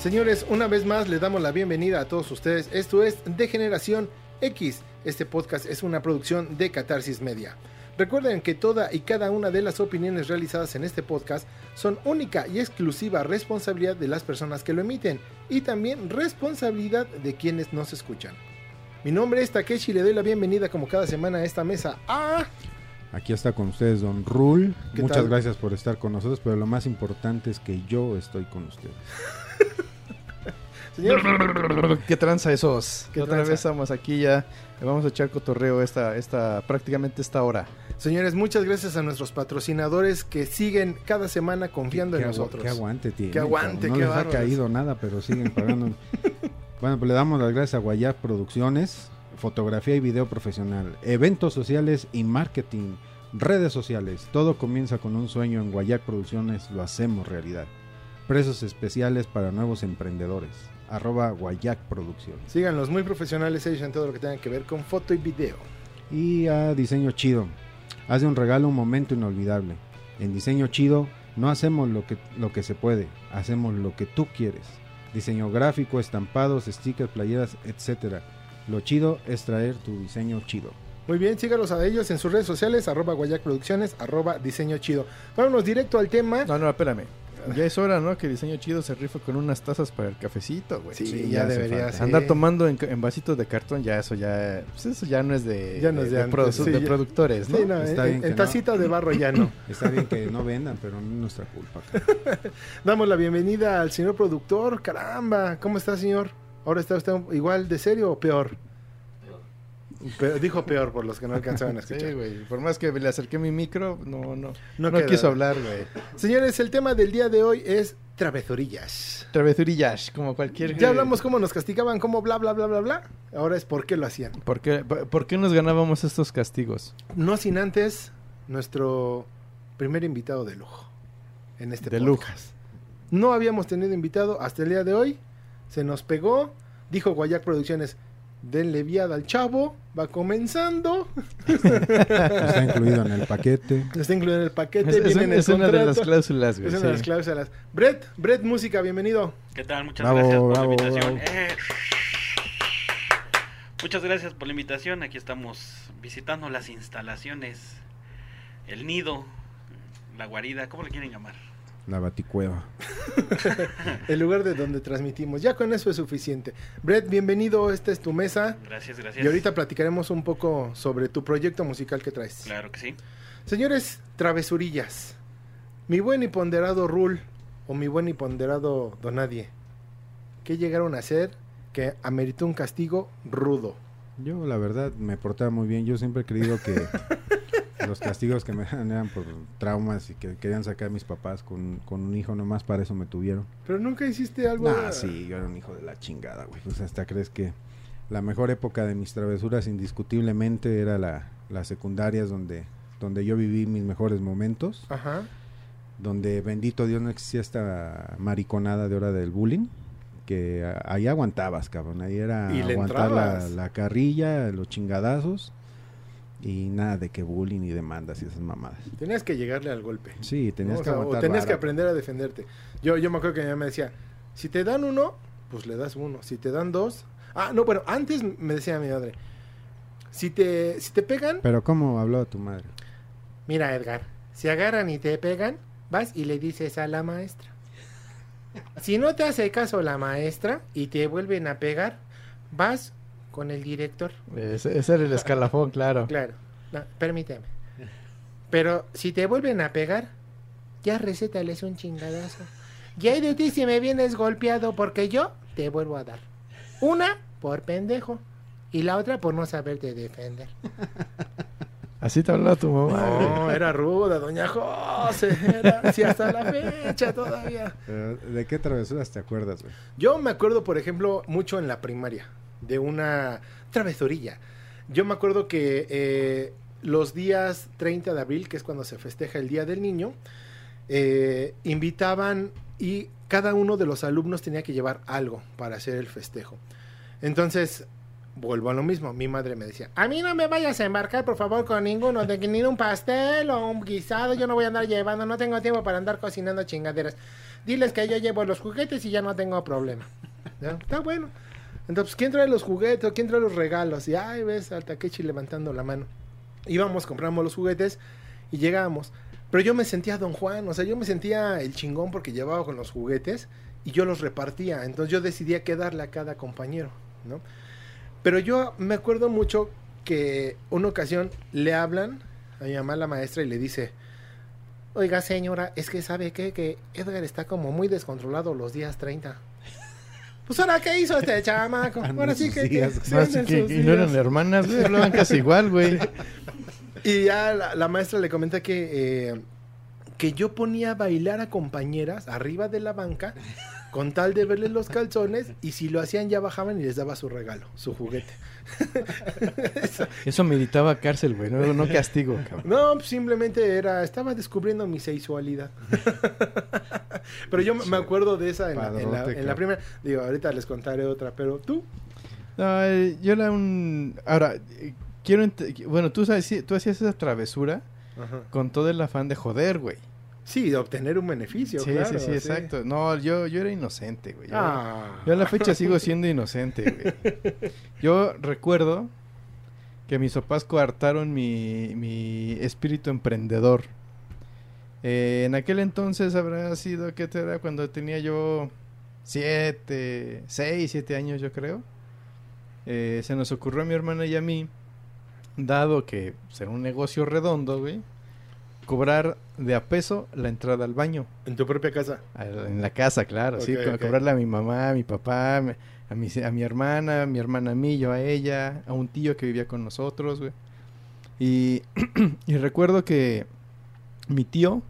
Señores, una vez más le damos la bienvenida a todos ustedes. Esto es De Generación X. Este podcast es una producción de Catarsis Media. Recuerden que toda y cada una de las opiniones realizadas en este podcast son única y exclusiva responsabilidad de las personas que lo emiten y también responsabilidad de quienes nos escuchan. Mi nombre es Takeshi y le doy la bienvenida como cada semana a esta mesa a... Aquí está con ustedes Don Rul. ¿Qué Muchas tal? gracias por estar con nosotros, pero lo más importante es que yo estoy con ustedes. Señor, ¿Qué tranza esos? ¿Qué Otra tranza? vez estamos aquí ya. Le vamos a echar cotorreo esta, esta, prácticamente esta hora. señores, muchas gracias a nuestros patrocinadores que siguen cada semana confiando en nosotros. Qué aguante tiene. Qué aguante. No qué les ha caído nada, pero siguen pagando. bueno, pues le damos las gracias a Guayab Producciones, fotografía y video profesional, eventos sociales y marketing, redes sociales. Todo comienza con un sueño en Guayab Producciones, lo hacemos realidad. Precios especiales para nuevos emprendedores. Arroba Guayac Producciones. Síganlos, muy profesionales ellos en todo lo que tenga que ver con foto y video. Y a Diseño Chido. Haz de un regalo un momento inolvidable. En Diseño Chido no hacemos lo que, lo que se puede, hacemos lo que tú quieres. Diseño gráfico, estampados, stickers, playeras, etc. Lo chido es traer tu diseño chido. Muy bien, sígalos a ellos en sus redes sociales, arroba Guayac Producciones, arroba Diseño Chido. Vámonos directo al tema. No, no, espérame. Ya es hora, ¿no? Que Diseño Chido se rifa con unas tazas para el cafecito, güey. Sí, sí, ya debería ser. Andar tomando en, en vasitos de cartón, ya eso ya... Pues eso ya no es de, Ya no es de antes, produ- sí, de ya- productores, ¿no? Sí, no, Está en, bien en no. tacita de barro ya no. Está bien que no vendan, pero no es nuestra culpa. Damos la bienvenida al señor productor. Caramba, ¿cómo está, señor? ¿Ahora está usted igual de serio o peor? Dijo peor por los que no alcanzaban a Sí, escuchar. güey. Por más que le acerqué mi micro, no, no. No quiso hablar, güey. Señores, el tema del día de hoy es travesurillas. Travesurillas, como cualquier... Ya hablamos cómo nos castigaban, cómo bla, bla, bla, bla, bla. Ahora es por qué lo hacían. ¿Por qué, por, por qué nos ganábamos estos castigos? No sin antes nuestro primer invitado de lujo en este De podcast. No habíamos tenido invitado hasta el día de hoy. Se nos pegó. Dijo Guayac Producciones, denle viada al chavo. Va comenzando. Está incluido en el paquete. Está incluido en el paquete. Es, es viene un- en el es una de las cláusulas, güey. Es una de las cláusulas. Brett, Brett Música, bienvenido. ¿Qué tal? Muchas Bravo, gracias por bravo, la invitación. bravo. Eh, Muchas gracias por la invitación. Aquí estamos visitando las instalaciones, el nido, la guarida, ¿cómo le quieren llamar? La baticueva. El lugar de donde transmitimos. Ya con eso es suficiente. Brett, bienvenido. Esta es tu mesa. Gracias, gracias. Y ahorita platicaremos un poco sobre tu proyecto musical que traes. Claro que sí. Señores, travesurillas. Mi buen y ponderado Rul o mi buen y ponderado Donadie. ¿Qué llegaron a hacer que ameritó un castigo rudo? Yo, la verdad, me portaba muy bien. Yo siempre he creído que los castigos que me dan eran por traumas y que querían sacar a mis papás con, con un hijo nomás, para eso me tuvieron. Pero nunca hiciste algo. Ah, sí, yo era un hijo de la chingada, güey. Pues hasta crees que la mejor época de mis travesuras, indiscutiblemente, era la, las secundarias donde, donde yo viví mis mejores momentos. Ajá. Donde, bendito Dios, no existía esta mariconada de hora del bullying. Que ahí aguantabas, cabrón. Ahí era aguantar la, la carrilla, los chingadazos. Y nada de que bullying y demandas y esas mamadas. Tenías que llegarle al golpe. Sí, tenías ¿no? O que sea, o tenías que aprender a defenderte. Yo, yo me acuerdo que mi mamá me decía, si te dan uno, pues le das uno. Si te dan dos... Ah, no, bueno, antes me decía mi madre, si te, si te pegan, Pero ¿cómo hablaba tu madre? Mira, Edgar, si agarran y te pegan, vas y le dices a la maestra. Si no te hace caso la maestra y te vuelven a pegar, vas con el director. Ese, ese era el escalafón, claro. Claro, no, permíteme. Pero si te vuelven a pegar, ya recétales un chingadazo. Y hay de ti si me vienes golpeado porque yo te vuelvo a dar. Una por pendejo y la otra por no saberte defender. Así te hablaba tu mamá. No, era ruda, doña José. Era, sí, hasta la fecha todavía. Pero, ¿De qué travesuras te acuerdas, güey? Yo me acuerdo, por ejemplo, mucho en la primaria, de una travesurilla. Yo me acuerdo que eh, los días 30 de abril, que es cuando se festeja el Día del Niño, eh, invitaban y cada uno de los alumnos tenía que llevar algo para hacer el festejo. Entonces, vuelvo a lo mismo. Mi madre me decía, a mí no me vayas a embarcar, por favor, con ninguno, de ni un pastel o un guisado, yo no voy a andar llevando, no tengo tiempo para andar cocinando chingaderas. Diles que yo llevo los juguetes y ya no tengo problema. Está bueno. Entonces, ¿quién trae los juguetes? ¿Quién trae los regalos? Y, ay, ves al Takechi levantando la mano. Íbamos, compramos los juguetes y llegábamos. Pero yo me sentía Don Juan, o sea, yo me sentía el chingón porque llevaba con los juguetes y yo los repartía. Entonces yo decidía qué darle a cada compañero, ¿no? Pero yo me acuerdo mucho que una ocasión le hablan a mi mamá, la maestra, y le dice, oiga señora, es que sabe qué? que Edgar está como muy descontrolado los días 30. Pues ahora, ¿qué hizo este chamaco? Anda Ahora sí que... sí, No, así que- y no eran hermanas, güey. Hablaban casi igual, güey. Y ya la, la maestra le comenta que, eh, que yo ponía a bailar a compañeras arriba de la banca con tal de verles los calzones y si lo hacían ya bajaban y les daba su regalo, su juguete. Eso- Eso meditaba cárcel, güey. No, no castigo, cabrón. no, pues, simplemente era, estaba descubriendo mi sexualidad. pero yo me- acuerdo de esa en, la, en la- en primera. Digo, ahorita les contaré otra, pero tú. No, yo era un... Ahora, quiero... Bueno, tú, sabes, tú hacías esa travesura con todo el afán de joder, güey. Sí, de obtener un beneficio, Sí, claro. sí, sí, exacto. No, yo, yo era inocente, güey. Yo, Ah. yo a la fecha sigo siendo inocente, güey. Yo recuerdo que mis papás coartaron mi, mi espíritu emprendedor. Eh, en aquel entonces habrá sido, ¿qué te era? Cuando tenía yo siete, seis, siete años, yo creo. Eh, se nos ocurrió a mi hermana y a mí, dado que será un negocio redondo, güey, cobrar de a peso la entrada al baño. En tu propia casa. En la casa, claro, sí, Ok, co- ok. cobrarle a mi mamá, a mi papá, a mi, a mi, a mi hermana, a mi hermana a mí, yo a ella, a un tío que vivía con nosotros, güey. Y, y recuerdo que mi tío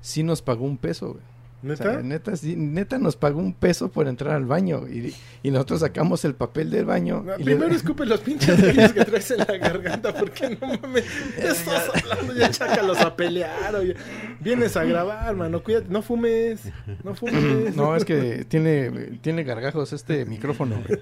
sí nos pagó un peso, güey. O ¿Neta? sea, neta, sí, neta nos pagó un peso por entrar al baño. Y, y nosotros sacamos el papel del baño. No, y le- primero escupe los pinches que traes en la garganta, porque no mames, ya estás hablando, ya chácalos a pelear, oye. Vienes a grabar, mano, cuídate, no fumes, no fumes. No, es que tiene, tiene gargajos este micrófono, güey.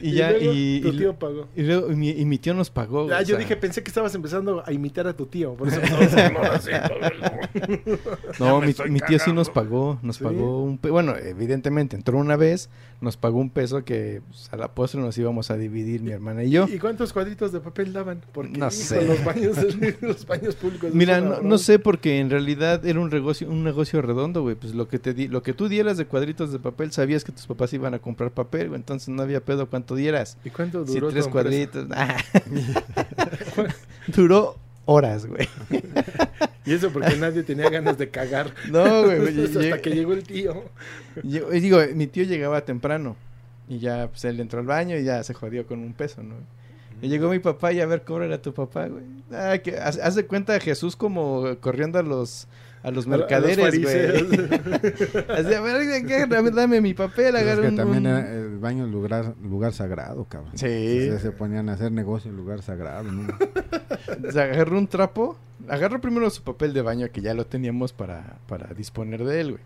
Y, Y ya, luego y, tu y- tío pagó. y luego- y mi, y mi tío nos pagó. Ah, o yo sea, dije, pensé que estabas empezando a imitar a tu tío, por eso No, mi, mi tío sí nos pagó, nos ¿Sí? pagó un pe- bueno, evidentemente entró una vez, nos pagó un peso que pues, a la postre nos íbamos a dividir mi hermana y yo. ¿Y cuántos cuadritos de papel daban? Porque No sé. los baños, los baños públicos. Mira, no, no sé porque en realidad era un negocio, un negocio redondo, güey. Pues lo que te di, lo que tú dieras de cuadritos de papel, sabías que tus papás iban a comprar papel, güey. Entonces no había pedo cuánto dieras. ¿Y cuánto duró tres tu empresa? cuadritos. Duró horas, güey. Y eso porque nadie tenía ganas de cagar. No, güey. güey, Hasta que llegó el tío. Yo- digo, mi tío llegaba temprano y ya pues él entró al baño y ya se jodió con un peso, ¿no? Y llegó mi papá y a ver, cóbrale a tu papá, güey. Ah, que haz, haz de cuenta a Jesús como corriendo a los a los mercaderes, güey. Así, a ver, dame, mi papel, Pero es agarra que un, también era el baño es lugar, lugar sagrado, cabrón. Sí. Sea, se ponían a hacer negocio en lugar sagrado, ¿no? o sea, agarró un trapo, agarró primero su papel de baño que ya lo teníamos para, para disponer de él, güey.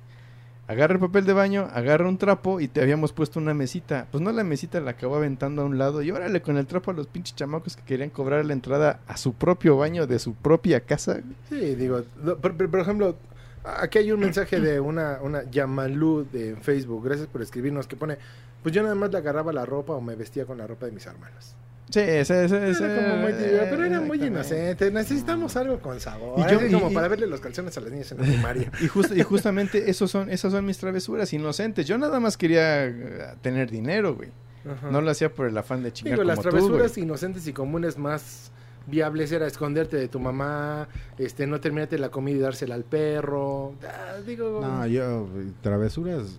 Agarra el papel de baño, agarra un trapo y te habíamos puesto una mesita. Pues no la mesita la acabó aventando a un lado y órale con el trapo a los pinches chamacos que querían cobrar la entrada a su propio baño de su propia casa. Sí, digo, por, ejemplo, aquí hay un mensaje de una, una Yamalú de Facebook, gracias por escribirnos, que pone, pues yo nada más le agarraba la ropa o me vestía con la ropa de mis hermanos. Sí, ese, ese, ese- Era como muy, pero era muy inocente, necesitamos algo con sabor, Y yo- así y- como y- para verle los calzones a las niñas en la primaria. Y, just- y justamente esos son, esas son mis travesuras inocentes. Yo nada más quería eh, tener dinero, güey. Ajá. No lo hacía por el afán de chingar Digo, las como tú, güey. travesuras inocentes y comunes más viables era esconderte de tu mamá, este, no terminarte la comida y dársela al perro. Ah, digo, No, yo, travesuras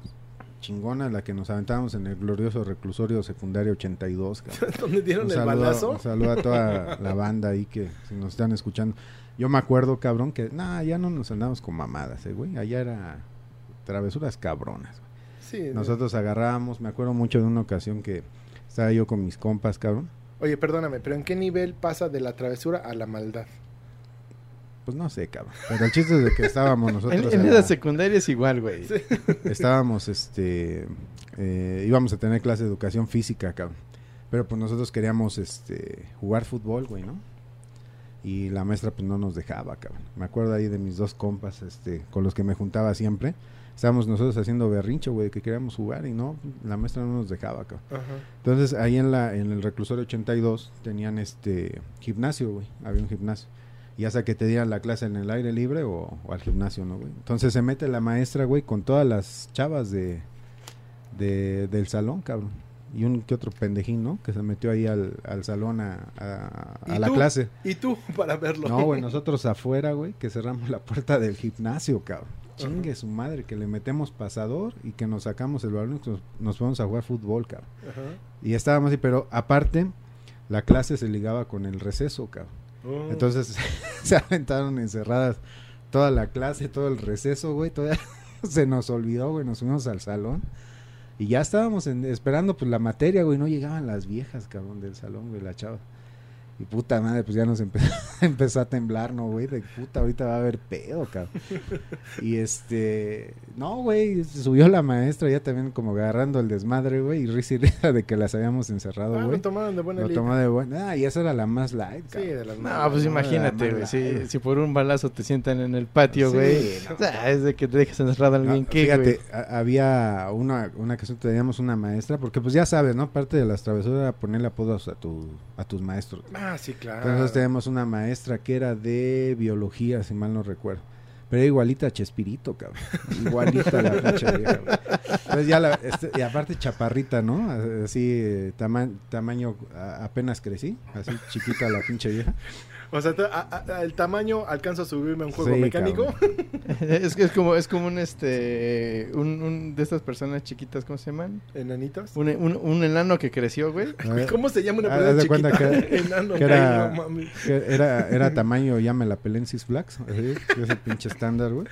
chingonas, la que nos aventábamos en el glorioso reclusorio secundario 82, cabrón. donde dieron Un el saludo, balazo. un saludo a toda la banda ahí que si nos están escuchando. Yo me acuerdo, cabrón, que nah, ya no nos andamos con mamadas, eh, güey. Allá era travesuras cabronas. güey. Sí, Nosotros agarrábamos, me acuerdo mucho de una ocasión que estaba yo con mis compas, cabrón. Oye, perdóname, pero ¿en qué nivel pasa de la travesura a la maldad? Pues no sé, cabrón. Pero el chiste es de que estábamos nosotros. en en la- secundaria es igual, güey. Sí. estábamos, este, eh, íbamos a tener clase de educación física, cabrón. Pero pues nosotros queríamos este jugar fútbol, güey, ¿no? Y la maestra pues no nos dejaba, cabrón. Me acuerdo ahí de mis dos compas, este, con los que me juntaba siempre. Estábamos nosotros haciendo berrincho, güey, que queríamos jugar y no, la maestra no nos dejaba, cabrón. Ajá. Entonces ahí en la en el reclusorio 82 tenían este gimnasio, güey. Había un gimnasio. Ya sea que te dieran la clase en el aire libre o, o al gimnasio, ¿no, güey? Entonces se mete la maestra, güey, con todas las chavas de, de del salón, cabrón. Y un que otro pendejín, ¿no? Que se metió ahí al, al salón a, a- a ¿Y la tú? clase. Y tú, para verlo. No, güey, nosotros afuera, güey, que cerramos la puerta del gimnasio, cabrón. Chingue su madre, que le metemos pasador y que nos sacamos el balón y nos, nos fuimos a jugar fútbol, cabrón. Y estábamos así, pero aparte, la clase se ligaba con el receso, cabrón. Oh. Entonces se aventaron encerradas toda la clase, todo el receso, güey. Todavía se nos olvidó, güey. Nos fuimos al salón. Y ya estábamos en- esperando pues la materia, güey. No llegaban las viejas, cabrón, del salón, güey, la chava. Y puta madre, pues ya nos empe- empezó a temblar, ¿no, güey? De puta, ahorita va a haber pedo, cabrón. Y este, no, güey, subió la maestra ya también como agarrando el desmadre, güey. Y risa y risa de que las habíamos encerrado, Ah, güey. lo tomaron de buena Lo de buena. Ah, y esa era la más light, Sí, cabrón. de las No, malas. pues no, imagínate, güey. Si, si por un balazo te sientan en el patio, Sí, güey. no. o sea, es de que te dejes encerrado a alguien Ah, que, fíjate, a- había una, una ocasión teníamos una maestra, porque pues ya sabes, ¿no? Parte de las travesuras era ponerle apodos a, tu, a tus maestros. Ah, sí, claro. Entonces tenemos una maestra que era de biología, si mal no recuerdo. Pero igualita a Chespirito, cabrón. Igualita a la pinche vieja. Entonces ya la, este, y aparte chaparrita, ¿no? Así, eh, tama- tamaño, apenas crecí, así chiquita la pinche vieja. O sea, a- a- el tamaño alcanza a subirme a un juego Sí, mecánico. es, que es como es como un este un, un de estas personas chiquitas, ¿cómo se llaman? Enanitos. Un, un, un enano que creció, güey. ¿Cómo se llama una Ah, persona de chiquita? cuenta que- Enano, que era- no mames. que era, era tamaño llame la Pelensis Flax, así, ese pinche estándar, güey.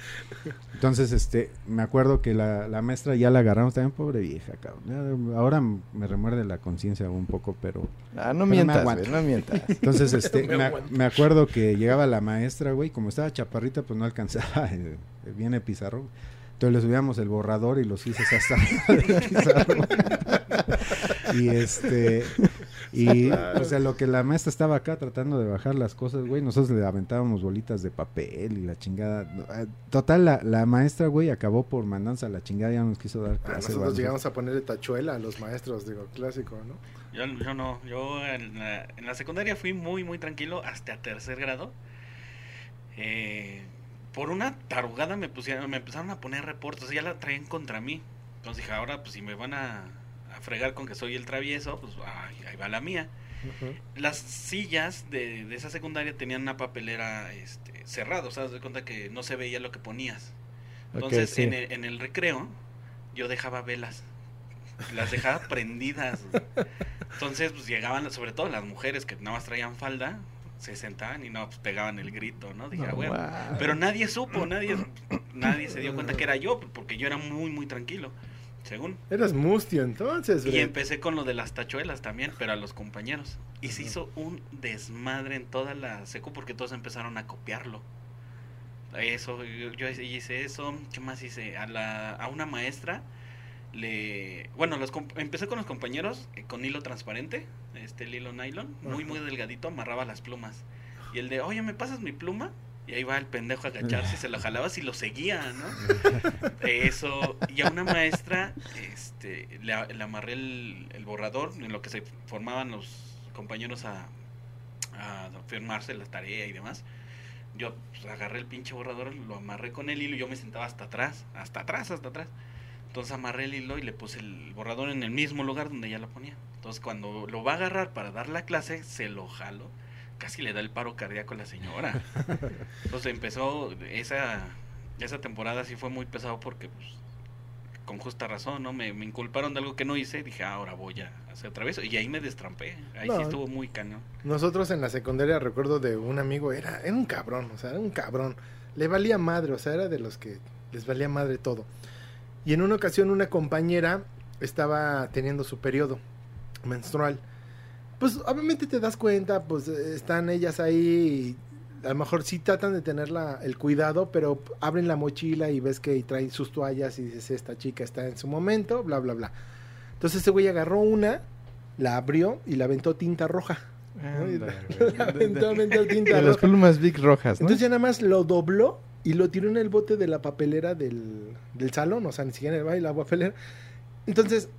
Entonces, este, me acuerdo que la, la maestra ya la agarramos también, pobre vieja, cabrón. Ahora me remuerde la conciencia un poco, pero... Ah, no me mientas, güey, no mientas. Entonces, este, Me me, me acuerdo que llegaba la maestra, güey, como estaba chaparrita, pues no alcanzaba, eh, viene pizarrón. Entonces le subíamos el borrador y los hice hasta pizarrón. y este... Y Claro. o sea, lo que la maestra estaba acá tratando de bajar las cosas, güey, nosotros le aventábamos bolitas de papel y la chingada. Eh, Total, la, la maestra, güey, acabó por mandanza a la chingada, ya nos quiso dar Ah, clase. nosotros llegamos a ponerle tachuela a los maestros, digo, clásico, ¿no? Yo, yo no, yo en la, en la secundaria fui muy, muy tranquilo hasta tercer grado. Eh, por una tarugada me pusieron, me empezaron a poner reportes, ya la traían contra mí. Entonces dije, ahora pues si me van a, a fregar con que soy el travieso, pues ay, ahí va la mía. Las sillas de, de esa secundaria tenían una papelera este, cerrada, o sea, de cuenta que no se veía lo que ponías. Entonces, sí. en, el, en el recreo, yo dejaba velas. Las dejaba prendidas. Entonces, pues llegaban, sobre todo las mujeres que nada más traían falda, se sentaban y no, pues pegaban el grito, ¿no? Dije, No, va. Pero nadie supo, nadie, nadie se dio cuenta que era yo, porque yo era muy, muy tranquilo, según. Eras mustio entonces, Y empecé con lo de las tachuelas también, pero a los compañeros. Y se hizo un desmadre en toda la secu porque todos empezaron a copiarlo. Eso, yo, yo hice eso. ¿Qué más hice? A, la, a una maestra le... Bueno, los, empecé con los compañeros eh, con hilo transparente, este el hilo nylon, muy, muy delgadito, amarraba las plumas. Y el de, oye, ¿me pasas mi pluma? Y ahí va el pendejo a agacharse, se lo jalabas y lo seguía, ¿no? Eso, y a una maestra este, le, amarré el, el borrador en lo que se formaban los compañeros a, a firmarse la tarea y demás. Yo pues, agarré el pinche borrador, lo amarré con el hilo y yo me sentaba hasta atrás, hasta atrás, hasta atrás. Entonces amarré el hilo y le puse el borrador en el mismo lugar donde ya lo ponía. Entonces cuando lo va a agarrar para dar la clase, se lo jalo. Casi le da el paro cardíaco a la señora. Entonces empezó esa, esa temporada sí fue muy pesado porque pues, con justa razón, ¿no? Me, me inculparon de algo que no hice, dije, "Ah, ahora voy a hacer otra vez. Y ahí me destrampé, ahí No. sí estuvo muy cañón. Nosotros en la secundaria recuerdo de un amigo, era, era un cabrón, o sea, era un cabrón. Le valía madre, o sea, era de los que les valía madre todo. Y en una ocasión una compañera estaba teniendo su periodo menstrual. Pues obviamente te das cuenta, pues están ellas ahí y a lo mejor sí tratan de tener la- el cuidado, pero abren la mochila y ves que traen sus toallas y dices, esta chica está en su momento, bla, bla, bla. Entonces ese güey agarró una la abrió y la aventó tinta roja. Anda, La aventó, aventó tinta De las roja. plumas Big rojas, ¿no? Entonces ya nada más lo dobló y lo tiró en el bote de la papelera del, del salón, o sea, ni siquiera en el baile, la papelera. Entonces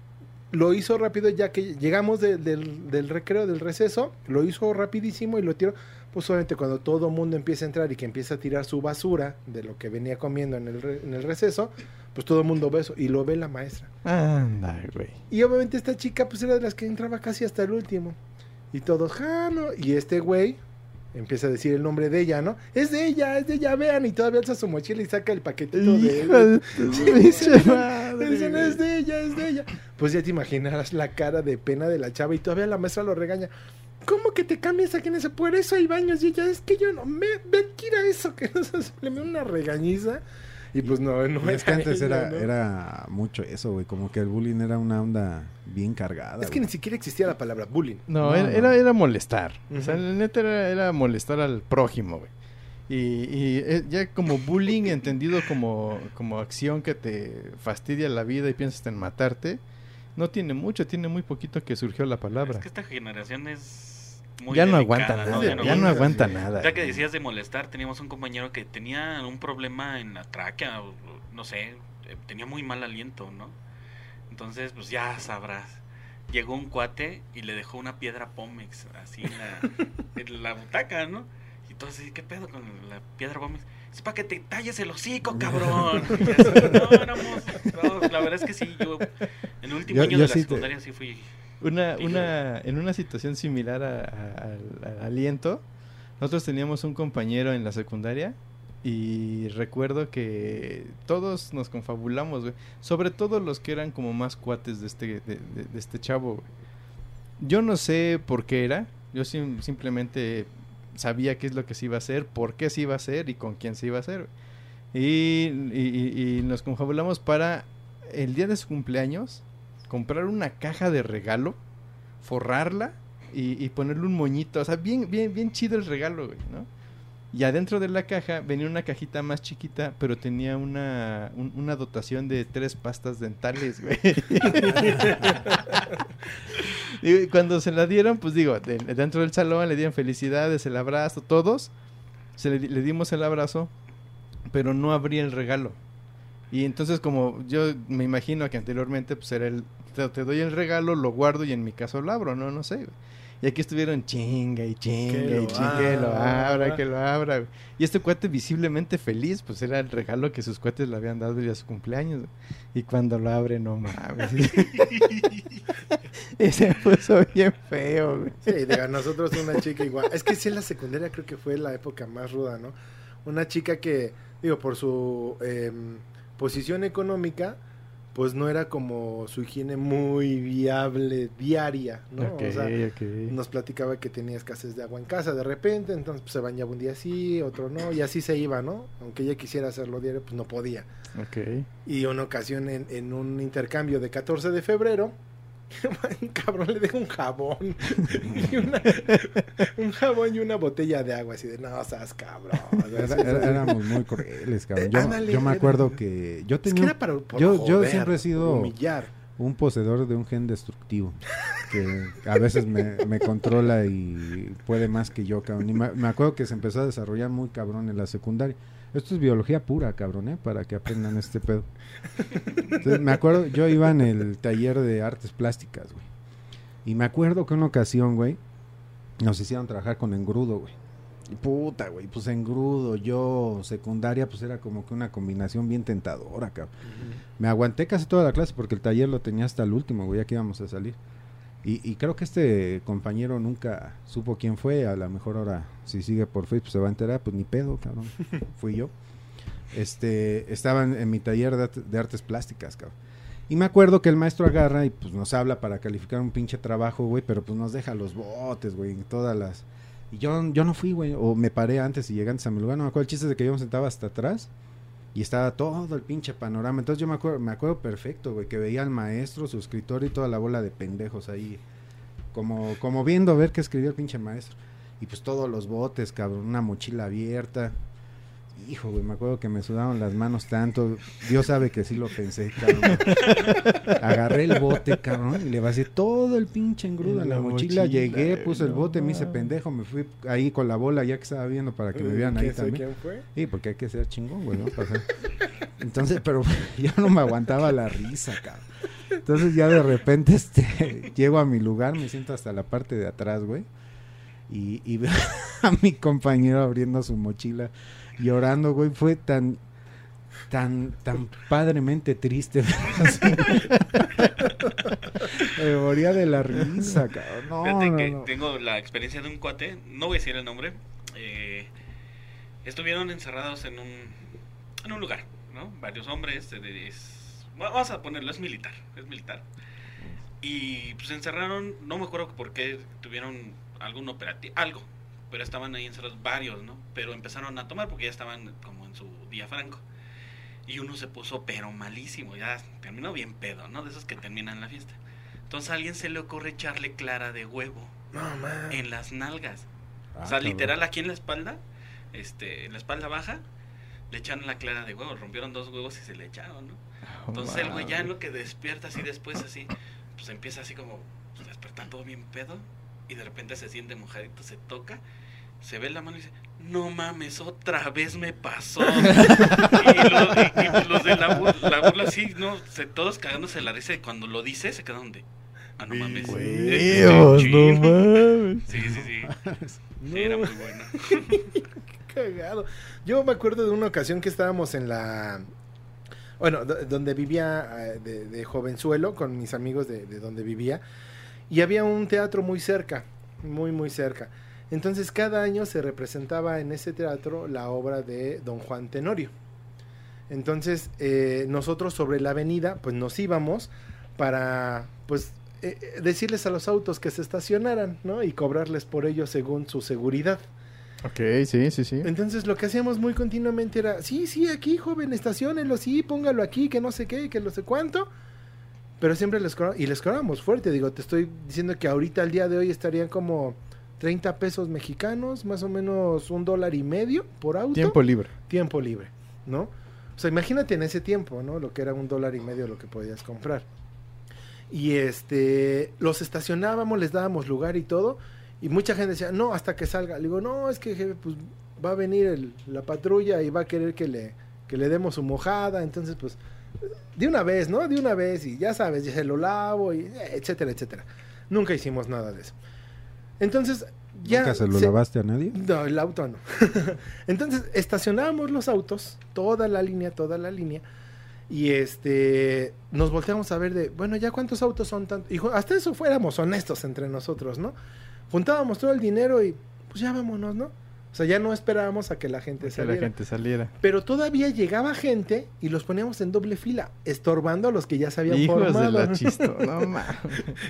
lo hizo rápido ya que llegamos de- del, del recreo, del receso, lo hizo rapidísimo y lo tiró. Pues obviamente cuando todo el mundo empieza a entrar y que empieza a tirar su basura de lo que venía comiendo en el, en el receso, pues todo el mundo ve eso y lo ve la maestra. Anda, güey. Y obviamente esta chica pues era de las que entraba casi hasta el último. Y todos, ah, no. Y este güey empieza a decir el nombre de ella, ¿no? Es de ella, es de ella, vean. Y todavía alza su mochila y saca el paquetito de Hijo de tu pinche madre, Dice, no, güey. es de ella, es de ella. Pues ya te imaginarás la cara de pena de la chava y todavía la maestra lo regaña. ¿Cómo que te cambias aquí en ese? Por eso hay baños y ella, es que yo no, me, mentira eso, que no se le me una regañiza. Y pues no, no Y es que antes ella, era, ¿no? era mucho eso, güey. Como que el bullying era una onda bien cargada. Es que ni siquiera existía la palabra bullying. No, No, era, no. era, era molestar. O sea, la neta era, era molestar al prójimo, güey. Y, y eh, ya como bullying entendido como, como acción que te fastidia la vida y piensas en matarte, no tiene mucho, tiene muy poquito que surgió la palabra. Es que esta generación es muy ya no aguanta nada, Ya ya no no, aguanta, nada. Ya que decías de molestar, teníamos un compañero que tenía un problema en la tráquea, no sé, eh, tenía muy mal aliento, ¿no? Entonces, pues ya sabrás. Llegó un cuate y le dejó una piedra Pómex así en la, en la butaca, ¿no? Y todo así, ¿qué pedo con la piedra Pómex? Es para que te talles el hocico, cabrón. Y así, no, éramos, no, la verdad es que sí, yo en el último Yo- año yo de la sí te- secundaria sí fui Una, una, en una situación similar a- a- al, al aliento, nosotros teníamos un compañero en la secundaria y recuerdo que todos nos confabulamos, güey. Sobre todo los que eran como más cuates de este, de, de- de este chavo, güey. Yo no sé por qué era, yo sim- simplemente sabía qué es lo que se iba a hacer, por qué se iba a hacer y con quién se iba a hacer. y- y nos confabulamos para el día de su cumpleaños comprar una caja de regalo, forrarla y, ponerle un moñito. O sea, bien, bien, bien chido el regalo, güey, ¿no? Y adentro de la caja venía una cajita más chiquita, pero tenía una, un- una dotación de tres pastas dentales, güey. y cuando se la dieron, pues digo, de- dentro del salón le dieron felicidades, el abrazo, todos. Se le, le dimos el abrazo, pero no abría el regalo. Y entonces como yo me imagino que anteriormente pues era el te, te doy el regalo, lo guardo y en mi caso lo abro, no, no sé. Y aquí estuvieron chinga y chinga y chinga, que lo abra. que lo abra. güey. Y este cuate visiblemente feliz, pues era el regalo que sus cuates le habían dado ya a su cumpleaños. güey. Y cuando lo abre, no mames. y se puso bien feo, güey. Sí, diga, nosotros una chica igual. Es que sí, en la secundaria creo que fue la época más ruda, ¿no? Una chica que, digo, por su em, posición económica, pues no era como su higiene muy viable diaria, ¿no? O sea, nos platicaba que tenía escasez de agua en casa de repente, entonces pues, se bañaba un día sí, otro no, y así se iba, ¿no? Aunque ella quisiera hacerlo diario, pues no podía. Ok. Y una ocasión en, en un intercambio de 14 de febrero, un cabrón le dejó un jabón. y una- un jabón y una botella de agua, así de, no, seas cabrón. Era- era- éramos muy crueles, cabrón. Yo, Ándale, yo me era- acuerdo que yo es que tenía era para, por yo- yo siempre he sido- Humillar. un poseedor de un gen destructivo que a veces me, me controla y puede más que yo, cabrón. Y me, me acuerdo que se empezó a desarrollar muy cabrón en la secundaria. Esto es biología pura, cabrón, ¿eh? Para que aprendan este pedo. Entonces, me acuerdo, yo iba en el taller de artes plásticas, güey. Y me acuerdo que una ocasión, güey, nos hicieron trabajar con engrudo, güey. Y puta, güey, pues engrudo, yo secundaria, pues era como que una combinación bien tentadora, cabrón. Me aguanté casi toda la clase porque el taller lo tenía hasta el último, güey, ya que íbamos a salir. Y, y creo que este compañero nunca supo quién fue. A lo mejor ahora, si sigue por Facebook, se va a enterar. Pues ni pedo, cabrón. Fui yo. Este, estaba en, mi taller de, de artes plásticas, cabrón. Y me acuerdo que el maestro agarra y pues nos habla para calificar un pinche trabajo, güey, pero pues nos deja los botes, güey, en todas las... Y yo, yo no fui, güey, o me paré antes y llegué antes a mi lugar, no me acuerdo, el chiste es de que yo me sentaba hasta atrás y estaba todo el pinche panorama. Entonces yo me acuerdo, me acuerdo perfecto, güey, que veía al maestro, su escritor y toda la bola de pendejos ahí, como, como viendo a ver qué escribió el pinche maestro. Y pues todos los botes, cabrón, una mochila abierta. Hijo, güey, me acuerdo que me sudaron las manos tanto. Dios sabe que sí lo pensé, cabrón. Agarré el bote, cabrón, y le vacié todo el pinche engrudo en la, La mochila. mochila, Llegué, puse el bote, me hice pendejo, me fui ahí con la bola ya que estaba viendo para que me vieran ahí ¿Quién sabe también. quién fue? Sí, porque hay que ser chingón, güey, ¿no? Entonces, pero yo no me aguantaba la risa, cabrón. Entonces ya de repente este llego a mi lugar, me siento hasta la parte de atrás, güey. Y, y veo a mi compañero abriendo su mochila, llorando, güey. Fue tan, tan, tan padremente triste. me moría de la risa, cabrón. No, Fíjate no, que no. tengo la experiencia de un cuate, no voy a decir el nombre. eh, estuvieron encerrados en un, en un lugar, ¿no? Varios hombres. es- vamos a ponerlo, es militar, es militar. Y pues encerraron, no me acuerdo por qué tuvieron algún operativo, algo. Pero estaban ahí encerrados varios, ¿no? Pero empezaron a tomar porque ya estaban como en su día franco. Y uno se puso pero malísimo, ya terminó bien pedo, ¿no? De esos que terminan la fiesta. Entonces a alguien se le ocurre echarle clara de huevo en las nalgas. Ah, o sea, literal aquí en la espalda, este, en la espalda baja, le echaron la clara de huevo, rompieron dos huevos y se le echaron, ¿no? Entonces el güey ya en lo que despierta así después así, pues empieza así como pues, despertar todo bien pedo y de repente se siente mojadito, se toca, se ve la mano y dice, no mames, otra vez me pasó. y, lo- y- y pues los de la, bur- la burla así, no, se, todos cagándose la risa y cuando lo dice se quedan de, ah, no mames. Huevos, chin". no mames. Sí, sí, sí. No, Sí, era muy bueno. cagado. Yo me acuerdo de una ocasión que estábamos en la. Bueno, do- donde vivía eh, de, de jovenzuelo, con mis amigos de, de donde vivía. Y había un teatro muy cerca, muy, muy cerca. Entonces, cada año se representaba en ese teatro la obra de Don Juan Tenorio. Entonces, eh, nosotros sobre la avenida, pues nos íbamos para, pues, eh, eh, decirles a los autos que se estacionaran, ¿no? Y cobrarles por ello según su seguridad. Ok, sí, sí, sí. Entonces lo que hacíamos muy continuamente era, sí, sí, aquí, joven, estacionenlo, sí, póngalo aquí, que no sé qué, que no sé cuánto. Pero siempre les cobramos, y les cobramos fuerte, digo, te estoy diciendo que ahorita al día de hoy estarían como 30 pesos mexicanos, más o menos un dólar y medio por auto. Tiempo libre. Tiempo libre, ¿no? O sea, imagínate en ese tiempo, ¿no? Lo que era un dólar y medio lo que podías comprar. Y este, los estacionábamos, les dábamos lugar y todo. Y mucha gente decía, no, hasta que salga. Le digo, no, es que jefe, pues va a venir el- la patrulla y va a querer que le, que le demos su mojada. Entonces, pues, de una vez, ¿no? De una vez. Y ya sabes, ya se lo lavo, y etcétera, etcétera. Nunca hicimos nada de eso. Entonces, ya. ¿Nunca se lo se- lavaste a nadie? no, el auto no. Entonces, estacionábamos los autos, toda la línea, toda la línea. Y este, nos volteamos a ver de, bueno, ya cuántos autos son tan. Y hasta eso fuéramos honestos entre nosotros, ¿no? Juntábamos todo el dinero y, pues ya vámonos, ¿no? O sea, ya no esperábamos a que la gente Que saliera. la gente saliera. Pero todavía llegaba gente y los poníamos en doble fila, estorbando a los que ya se habían Hijos de formado. la chisto. No mames.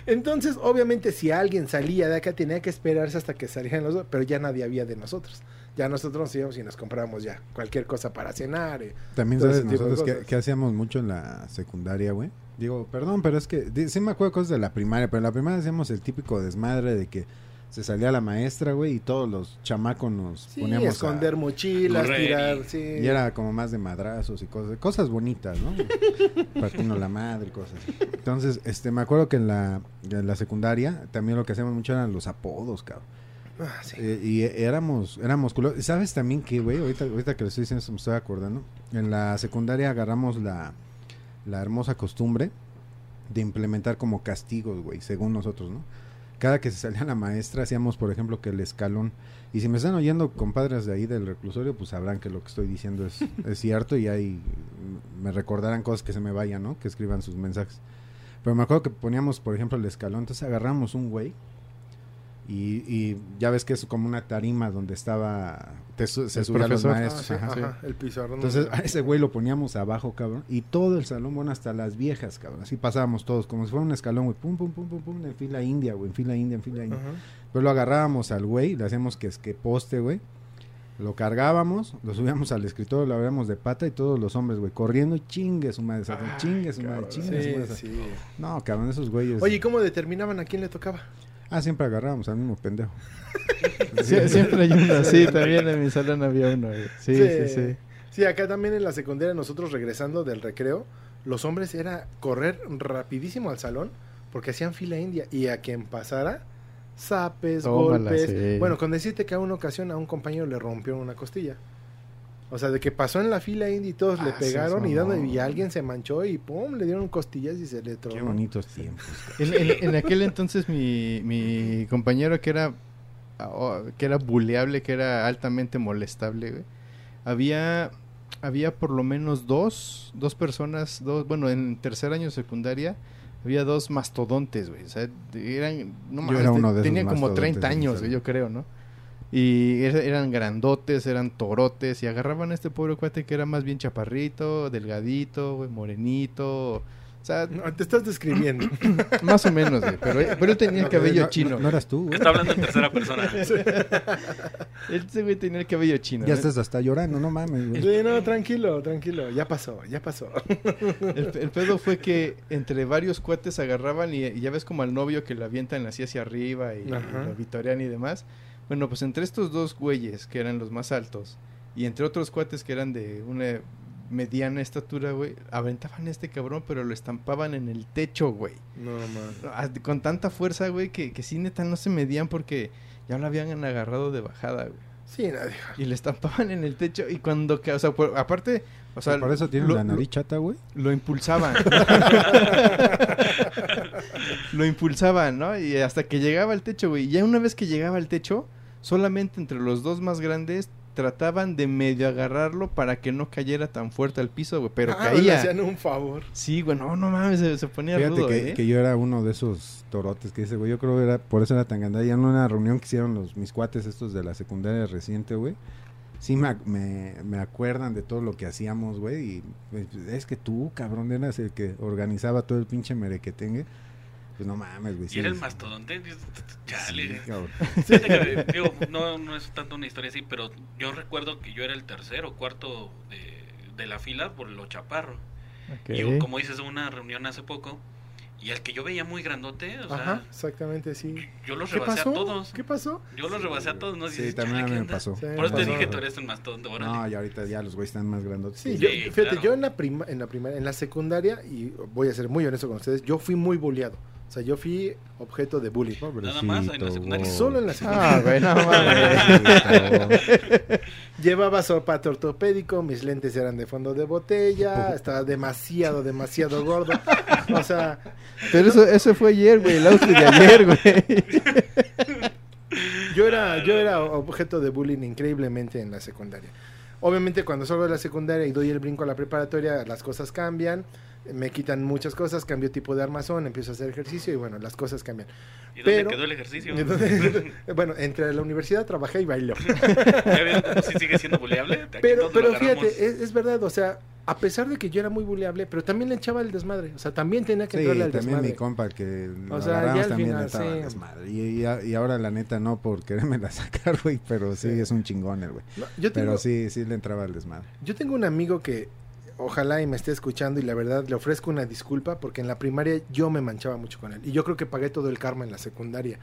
Entonces, obviamente, si alguien salía de acá, tenía que esperarse hasta que salieran los dos, pero ya nadie había de nosotros. Ya nosotros nos íbamos y nos comprábamos ya cualquier cosa para cenar. eh. También sabes de nosotros que, que hacíamos mucho en la secundaria, güey. Digo, perdón, pero es que sí me acuerdo cosas de la primaria, pero en la primaria hacíamos el típico desmadre de que se salía la maestra, güey, y todos los chamacos nos Sí, poníamos a- esconder mochilas, Correr tirar, y- sí. Y era como más de madrazos y cosas, cosas bonitas, ¿no? Partiendo la madre y cosas. así. Entonces, este, me acuerdo que en la, en la secundaria también lo que hacíamos mucho eran los apodos, cabrón. Ah, sí. Eh, y éramos, éramos culo- ¿Sabes también que, güey? Ahorita, ahorita que lo estoy diciendo, me estoy acordando. En la secundaria agarramos la, la hermosa costumbre de implementar como castigos, güey, según nosotros, ¿no? Cada que se salía la maestra, hacíamos, por ejemplo, que el escalón. Y si me están oyendo compadres de ahí del reclusorio, pues sabrán que lo que estoy diciendo es, es cierto y ahí me recordarán cosas que se me vayan, ¿no? Que escriban sus mensajes. Pero me acuerdo que poníamos, por ejemplo, el escalón. Entonces agarramos un güey y, y ya ves que es como una tarima donde estaba. Te se El subían los. Ah, maestros. sí, ajá. ajá, el pizarrón. Entonces a ese güey lo poníamos abajo, cabrón. Y todo el salón, bueno, hasta las viejas, cabrón. Así pasábamos todos, como si fuera un escalón, güey. Pum, pum, pum, pum, pum, en fila india, güey. En fila india, en fila india. Ajá. Pero lo agarrábamos al güey, le hacíamos que es que poste, güey. Lo cargábamos, lo subíamos al escritorio, lo abríamos de pata y todos los hombres, güey, corriendo chingue su madre, Satán, chingue su madre, cabrón. chingue su madre. No, cabrón, esos güeyes. Oye, ¿y cómo determinaban a quién le tocaba? Ah, siempre agarrábamos al mismo pendejo. Sie- siempre hay uno así, también en mi salón había uno. Sí, sí, sí. Sí, acá también en la secundaria, nosotros regresando del recreo, los hombres era correr rapidísimo al salón porque hacían fila india y a quien pasara, zapes, Tómala, golpes. sí. Bueno, con decirte que a una ocasión a un compañero le rompieron una costilla. O sea, de que pasó en la fila india y todos le Ah, pegaron y, dando, y alguien se manchó y pum, le dieron costillas y se le Qué tronó. bonitos tiempos. En, en- en aquel entonces mi, mi compañero que era oh, que era buleable, que era altamente molestable, güey, había había por lo menos dos dos personas, dos bueno en tercer año de secundaria había dos mastodontes, güey, o sea, eran no Yo mames, era te- uno de esos tenían como 30 mastodontes, años, güey, yo creo, ¿no? Y er- eran grandotes, eran torotes y agarraban a este pobre cuate que era más bien chaparrito, delgadito, güey, morenito, o sea, No, te estás describiendo. más o menos, güey. Pero, pero él tenía el cabello No- chino. No, no eras tú, güey. Está hablando en tercera persona. Ese güey tenía el cabello chino. Ya ¿no? estás hasta llorando, no mames, güey. Sí, no, tranquilo, tranquilo. Ya pasó, ya pasó. El, el pedo fue que entre varios cuates agarraban y, y ya ves como al novio que lo avientan así hacia arriba y, y lo vitorean y demás. Bueno, pues entre estos dos güeyes que eran los más altos y entre otros cuates que eran de una mediana estatura, güey, aventaban a este cabrón, pero lo estampaban en el techo, güey. No, man. Ah, Con tanta fuerza, güey, que, que sí neta no se medían porque ya lo habían agarrado de bajada, güey. Sí, nadie. Y le estampaban en el techo y cuando, o sea, por- aparte, o sea, Por eso tienes lo- la nariz chata, güey. Lo, lo impulsaban. lo impulsaban, ¿no? Y hasta que llegaba al techo, güey. Y ya una vez que llegaba al techo, solamente entre los dos más grandes trataban de medio agarrarlo para que no cayera tan fuerte al piso, güey. Pero Ah, Le caía. hacían un favor. Sí, güey, no, no mames, se, se ponía Fíjate rudo, que, ¿eh? que yo era uno de esos torotes que dice, güey. Yo creo que era, por eso era tan grande. Ya en una reunión que hicieron los, mis cuates estos de la secundaria reciente, güey. Sí me, me, me acuerdan de todo lo que hacíamos, güey. Y pues, es que tú, cabrón, eras el que organizaba todo el pinche merequetengue. Pues no mames, güey. Y sí, era el mastodonte. Chale. Sí, que, digo, no, no es tanto una historia así, pero yo recuerdo que yo era el tercero o cuarto de, de la fila por lo chaparro. Y como dices, una reunión hace poco, y al que yo veía muy grandote, o sea, Ajá, exactamente, sí. yo los ¿Qué rebasé pasó? a todos. ¿Qué pasó? Yo los rebasé a todos, ¿no? Sí, Dices, también a "Chale, mí ¿qué me onda?". pasó. Sí, Por eso te dije, tú eres un mastodonte, órale. No, y ahorita ya los güeyes están más grandotes. Sí, yo, fíjate, claro. yo en la prima, en la primaria, en la secundaria, y voy a ser muy honesto con ustedes, yo fui muy bulleado. O sea, yo fui objeto de bullying. Nada más, en la secundaria. Solo en la secundaria. Ah, güey, no mames. Pobrecito. Llevaba zapato ortopédico, mis lentes eran de fondo de botella, estaba demasiado, demasiado gordo. O sea, Pero eso, eso fue ayer, güey, el outfit de ayer, güey. yo era, yo era objeto de bullying increíblemente en la secundaria. Obviamente cuando salgo de la secundaria y doy el brinco a la preparatoria, las cosas cambian, me quitan muchas cosas, cambio tipo de armazón, empiezo a hacer ejercicio y bueno, las cosas cambian. ¿Y dónde pero- quedó el ejercicio? Bueno, entre la universidad trabajé y bailó. ¿Ya ven cómo sí sigue siendo buleable? Pero, pero fíjate, es, es verdad, o sea, a pesar de que yo era muy buleable, pero también le echaba el desmadre. O sea, también tenía que Sí, entrarle al también desmadre. mi compa que lo O sea, ya agarramos al también final, le estaba sí. desmadre. Y, y- y ahora la neta no por quererme la sacar, güey, pero sí, Sí. es un chingón el güey. No, Pero sí, sí le entraba al desmadre. yo tengo un amigo que ojalá y me esté escuchando y la verdad le ofrezco una disculpa porque en la primaria yo me manchaba mucho con él. Y yo creo que pagué todo el karma en la secundaria.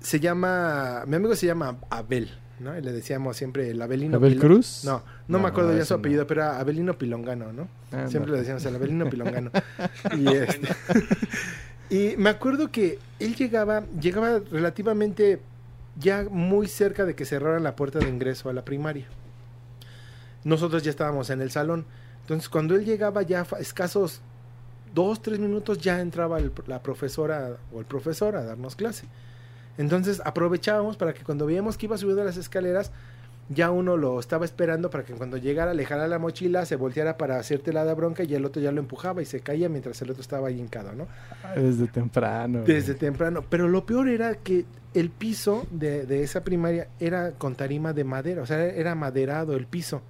Se llama, mi amigo se llama Abel, ¿no? Y le decíamos siempre el Abelino. ¿Abel Cruz? No, no, me acuerdo ya su no. apellido, pero era Abelino Pilongano, ¿no? Ah, Siempre no. le decíamos el Abelino Pilongano. y, este, y me acuerdo que él llegaba, llegaba relativamente ya muy cerca de que cerraran la puerta de ingreso a la primaria. Nosotros ya estábamos en el salón. Entonces, cuando él llegaba ya escasos dos, tres minutos, ya entraba el- la profesora o el profesor a darnos clase. Entonces, aprovechábamos para que cuando veíamos que iba subiendo las escaleras, ya uno lo estaba esperando para que cuando llegara le jalara la mochila, se volteara para hacerte la bronca y el otro ya lo empujaba y se caía mientras el otro estaba ahí hincado, ¿no? Desde temprano. Desde temprano. Pero lo peor era que el piso de, de esa primaria era con tarima de madera, o sea, era maderado el piso.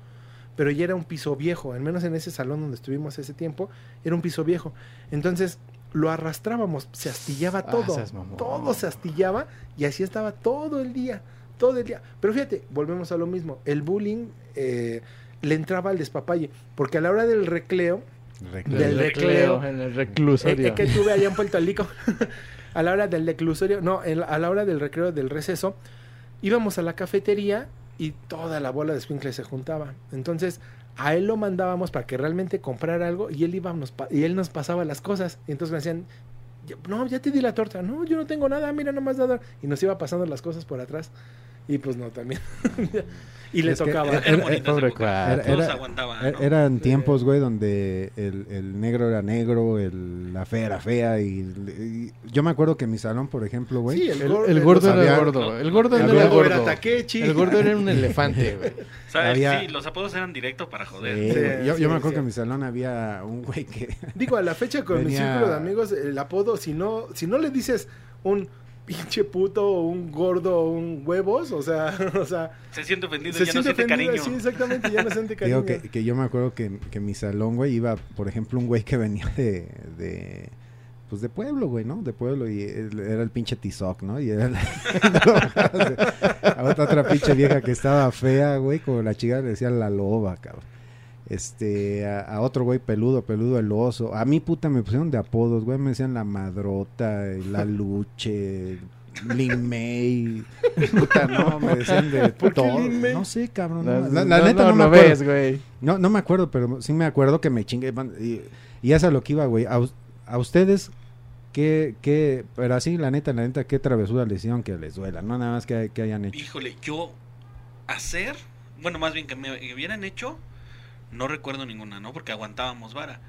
Pero ya era un piso viejo, al menos en ese salón donde estuvimos ese tiempo, era un piso viejo. Entonces lo arrastrábamos, se astillaba Ah, todo, todo se astillaba y así estaba todo el día, todo el día. Pero fíjate, volvemos a lo mismo, el bullying eh, le entraba al despapalle, porque a la hora del recreo, Recreo. Del El recreo. En el eh, reclusorio. eh, que tuve allá en Puerto Rico, a la hora del reclusorio, no, en a la hora del recreo del receso, íbamos a la cafetería y toda la bola de squinkles se juntaba. Entonces, a él lo mandábamos para que realmente comprara algo y él iba nos y él nos pasaba las cosas. Y entonces me decían, "Ya- no, ya te di la torta. No, yo no tengo nada, mira nomás dado. Y nos iba pasando las cosas por atrás. Y pues no, también. y le Es tocaba. era- Era era- pobre. Todos Er-. Eran tiempos, güey, donde el, el negro era negro, el, la fea era fea. Y, y yo me acuerdo que en mi salón, por ejemplo, güey. Sí, El, gordo- el gordo era había- gordo. El gordo no era gordo era. Takechi. El gordo era un elefante, güey. ¿Sabes? había- Sí, los apodos eran directo para joder. Sí, yo, sí, yo me acuerdo sí. que en mi salón había un güey que... Digo, a la fecha con mi círculo de amigos, el apodo, si no, si no le dices un pinche puto o un gordo o un huevos, o sea, o sea, Se siente ofendido, se ya no siente siente ofendido, cariño. sí, exactamente, ya no siente cariño. Digo que, que yo me acuerdo que, que en mi salón, güey, iba, por ejemplo, un güey que venía de, de pues de pueblo, güey, ¿no? De pueblo y era el pinche Tizoc, ¿no? Y era la- a otra, otra pinche vieja que estaba fea, güey, como la chica le decía la loba, cabrón. Este, a, a otro güey peludo, peludo el oso. A mí, puta, me pusieron de apodos, güey, me decían la madrota, la luche, Lin May. Puta, no, me decían de ¿Por qué todo. No sé, cabrón. No, la, la no, neta no, no, me lo acuerdo. ves, güey. No, no me acuerdo, pero sí me acuerdo que me chingué. Y, y eso es a lo que iba, güey. A ustedes, ¿qué, qué, pero así, la neta, la neta, qué travesura les hicieron que les duela? No nada más que, que hayan hecho. Híjole, yo hacer, bueno, más bien que me que hubieran hecho, no recuerdo ninguna, ¿no? Porque aguantábamos vara.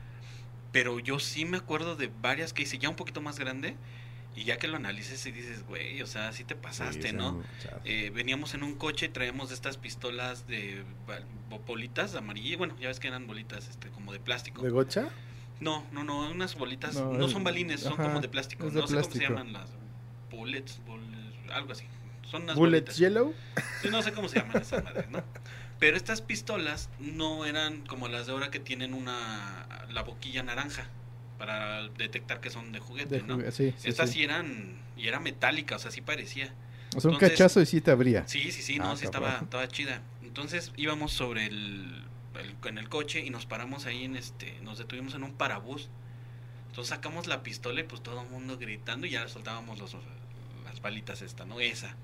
Pero yo sí me acuerdo de varias que hice ya un poquito más grande. Y ya que lo analices y dices, güey, o sea, sí te pasaste, Sí, ¿no? Eh, veníamos en un coche y traíamos estas pistolas de bolitas amarillas. Bueno, ya ves que eran bolitas este, como de plástico. ¿De gocha? No, no, no, unas bolitas. No, son balines, son ajá, como de plástico. de no sé cómo se llaman las bullets, bullets, algo así. Son unas Bullet bolitas. Yellow. Sí, no sé cómo se llaman esas madres, ¿no? Pero estas pistolas no eran como las de ahora que tienen una la boquilla naranja para detectar que son de juguete, De ¿no? sí, sí, Estas sí. sí. eran y era metálica, o sea, sí parecía. O sea, un cachazo y sí te abría. Sí, sí, sí, no, Ah, sí estaba, estaba chida. Entonces íbamos sobre el, el- en el coche y nos paramos ahí en este, nos detuvimos en un parabús. Entonces sacamos la pistola y pues todo el mundo gritando y ya soltábamos los, las balitas esta, ¿no? Esa.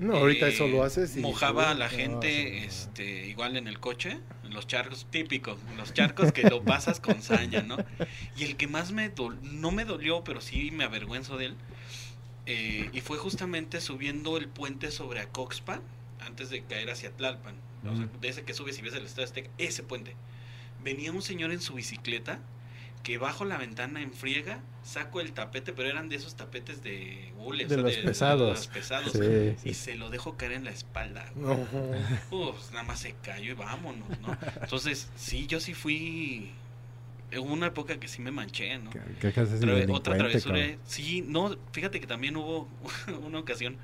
No, ahorita Eh, eso lo haces y... Mojaba a la gente, no. este, igual en el coche, en los charcos, típico, en los charcos que lo pasas con saña, ¿no? Y el que más me no me dolió, pero sí me avergüenzo de él, eh, y fue justamente subiendo el puente sobre Acoxpa, antes de caer hacia Tlalpan, o sea, de ese que subes y ves el Azteca, ese puente. Venía un señor en su bicicleta, que bajo la ventana en friega, saco el tapete, pero eran de esos tapetes de hule, o De sea, los pesados. los pesados. Sí, sí. Y se lo dejo caer en la espalda. güey. No. Uf, nada más se cayó y vámonos, ¿no? Entonces, sí, yo sí fui. Hubo una época que sí me manché, ¿no? ¿Qué, qué de otra travesura. Sí, no, fíjate que también hubo una ocasión.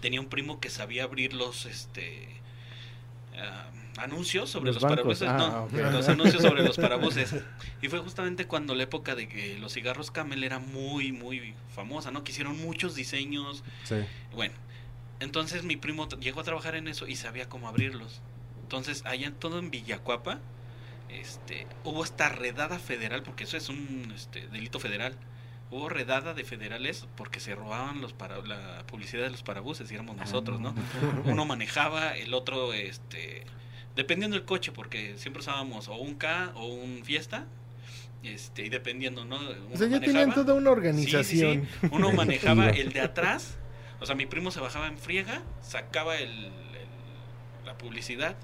Tenía un primo que sabía abrir los este ah, anuncios sobre Los parabuses. Ah, no, los anuncios sobre los parabuses. Y fue justamente cuando la época de que los cigarros Camel era muy, muy famosa, ¿no? Que hicieron muchos diseños. Sí. Bueno, entonces mi primo llegó a trabajar en eso y sabía cómo abrirlos. Entonces, allá en todo en Villacuapa, este, hubo esta redada federal, porque eso es un este, delito federal. Hubo redada de federales porque se robaban los para, la publicidad de los parabuses, y éramos nosotros, ¿no? Uno manejaba, el otro, este, dependiendo del coche, porque siempre usábamos o un K o un Fiesta, este, y dependiendo, ¿no? O Uno sea, ya tenían toda una Sí, organización. sí, sí. Uno manejaba el de atrás. O sea, mi primo se bajaba en friega, sacaba el, el- la publicidad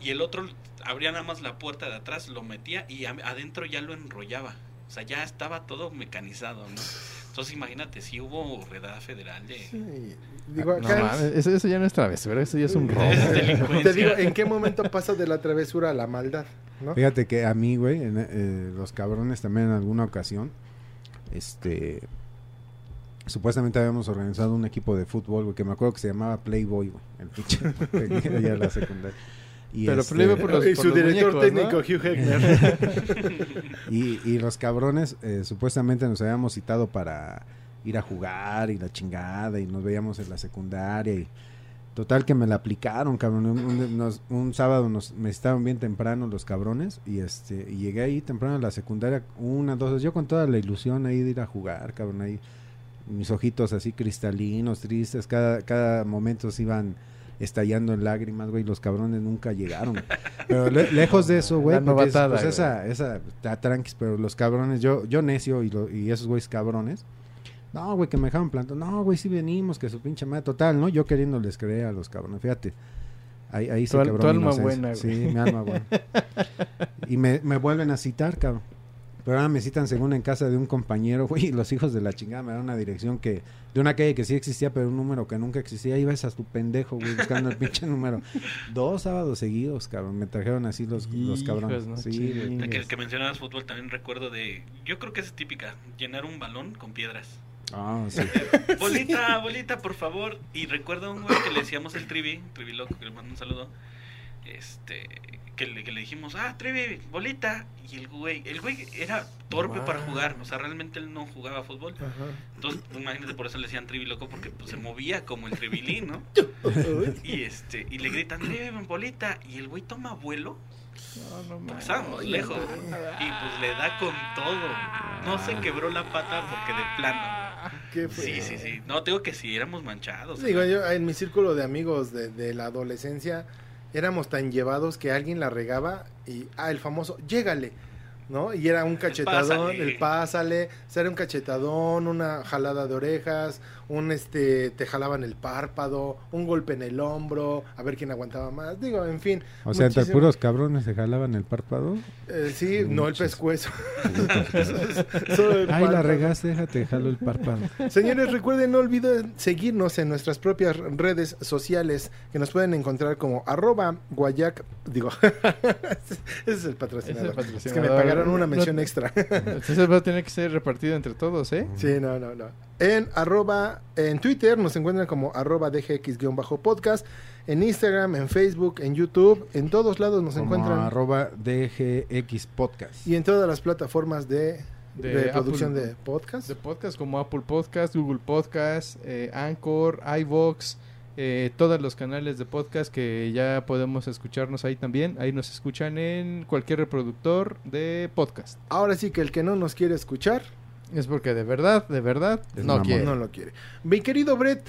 y el otro abría nada más la puerta de atrás, lo metía y a- adentro ya lo enrollaba. O sea, ya estaba todo mecanizado, ¿no? Entonces imagínate, si hubo redada federal de... Sí. Digo, No acá mames, eso, eso ya no es travesura, eso ya es un robo. Es te digo, ¿en qué momento pasa de la travesura a la maldad? ¿no? Fíjate que a mí, güey, en, eh, los cabrones también en alguna ocasión, este, supuestamente habíamos organizado un equipo de fútbol, güey, que me acuerdo que se llamaba Playboy, güey, el pinche, la secundaria. Y Pero este, por los- y por su los director muñecos, ¿no? técnico, Hugh Hefner. y, y los cabrones, eh, supuestamente nos habíamos citado para ir a jugar y la chingada, y nos veíamos en la secundaria, y total que me la aplicaron, cabrón. Un, un- nos- un sábado nos, me estaban bien temprano los cabrones, y este y llegué ahí temprano a la secundaria, una, dos, yo con toda la ilusión ahí de ir a jugar, cabrón, ahí mis ojitos así cristalinos, tristes, cada, cada momento se iban estallando en lágrimas, güey, los cabrones nunca llegaron. Pero le- lejos de eso, güey, pues güey. esa, esa, está tranquis, pero los cabrones, yo, yo necio y, lo- y esos güeyes cabrones, no, güey, que me dejaron plantado, no, güey, sí venimos, que su pinche madre, total, ¿no? Yo queriéndoles creer a los cabrones, fíjate. Ahí, ahí se al- quebró tu alma buena, Sí, güey. mi alma buena. Y me, me vuelven a citar, cabrón. Pero ahora me citan según en casa de un compañero, güey, y los hijos de la chingada me dan una dirección que, de una calle que sí existía, pero un número que nunca existía. Ibas a tu pendejo, güey, buscando el pinche número. Dos sábados seguidos, cabrón, me trajeron así los, los cabrones. no sí, que, que mencionabas fútbol también recuerdo de. Yo creo que es típica. Llenar un balón con piedras. Ah, sí. Bolita, bolita, por favor. Y recuerdo a un güey que le decíamos el Trivi, Trivi Loco, que le mando un saludo. Este, que le, que le dijimos, ah, Trivi, bolita. Y el güey, el güey era torpe para jugar. O sea, realmente él no jugaba fútbol. Ajá. Entonces, imagínate, por eso le decían Trivi Loco, porque pues, se movía como el Tribilín, ¿no? Y este, y le gritan, Trivi, bolita. Y el güey toma vuelo. No, no mames. Estábamos lejos. Y pues le da con todo. No se quebró la pata porque de plano. ¿Qué Sí, fue? sí, sí. No, tengo que sí, éramos manchados. Digo, yo en mi círculo de amigos de, de la adolescencia éramos tan llevados que alguien la regaba y, ah, el famoso, llégale, ¿no? Y era un cachetadón, pásale. el pásale, o sea, era un cachetadón, una jalada de orejas, un este, te jalaban el párpado, un golpe en el hombro, a ver quién aguantaba más. Digo, en fin. O sea, entre puros cabrones se jalaban el párpado. eh, sí, no el pescuezo. Ay, la párpado. regaste, déjate, jalo el párpado. Señores, recuerden, no olviden seguirnos en nuestras propias redes sociales que nos pueden encontrar como arroba guayac, digo, ese es el patrocinador. Es el Es que me pagaron una No- mención extra. Entonces va a tener que ser repartido entre todos, ¿eh? sí, no, no, no. En arroba, en Twitter nos encuentran como arroba dgx-podcast, en Instagram, en Facebook, en YouTube, en todos lados nos Como encuentran arroba DGX Podcast. y en todas las plataformas de, De de producción Apple- de podcast. De podcast como Apple Podcast, Google Podcast, eh, Anchor, iVox, eh, todos los canales de podcast que ya podemos escucharnos ahí también. Ahí nos escuchan en cualquier reproductor de podcast. Ahora sí que el que no nos quiere escuchar, Es porque de verdad, de verdad, no quiere. no lo quiere. Mi querido Brett,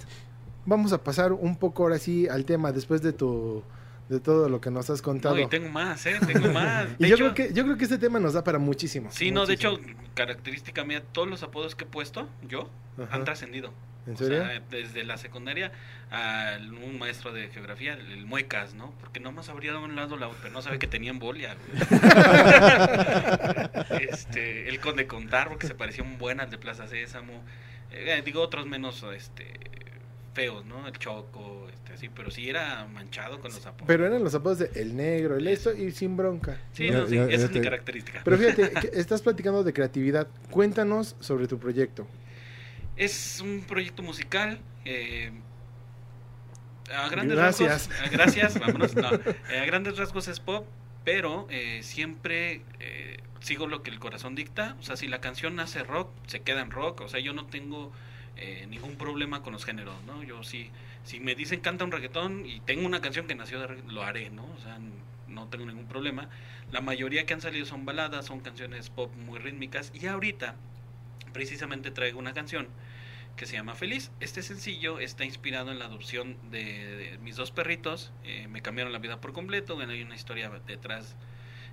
vamos a pasar un poco ahora sí al tema después de tu de todo lo que nos has contado. No, y tengo más, ¿eh? Tengo más. Y yo hecho, creo que yo creo que este tema nos da para muchísimo. Sí, no, de hecho, característica mía, todos los apodos que he puesto, yo, Ajá. han trascendido. ¿En O serio? sea, desde la secundaria a un maestro de geografía, el, Muecas, ¿no? Porque nomás abría de un lado la pero no sabía que tenía embolia. güey. este, el Conde Contar, porque se parecían buenas de Plaza Sésamo. Eh, digo, otros menos este feos, ¿no? El Choco, este, así, pero sí era manchado con los apodos. Pero eran los apodos de el negro, el esto y sin bronca. sí, no, sí, esa es mi te- característica. Pero fíjate, que estás platicando de creatividad. Cuéntanos sobre tu proyecto. Es un proyecto musical. eh, a grandes Gracias. rasgos. eh, gracias, vámonos. no, eh, a grandes rasgos es pop, pero eh, siempre eh, sigo lo que el corazón dicta. O sea, si la canción hace rock, se queda en rock. O sea, yo no tengo eh, ningún problema con los géneros, ¿no? Yo sí, si me dicen canta un reggaetón y tengo una canción que nació de reggaetón, lo haré, ¿no? O sea, no tengo ningún problema. La mayoría que han salido son baladas, son canciones pop muy rítmicas. Y ahorita, precisamente traigo una canción que se llama Feliz. Este sencillo está inspirado en la adopción de, mis dos perritos. Eh, me cambiaron la vida por completo. Bueno, hay una historia detrás.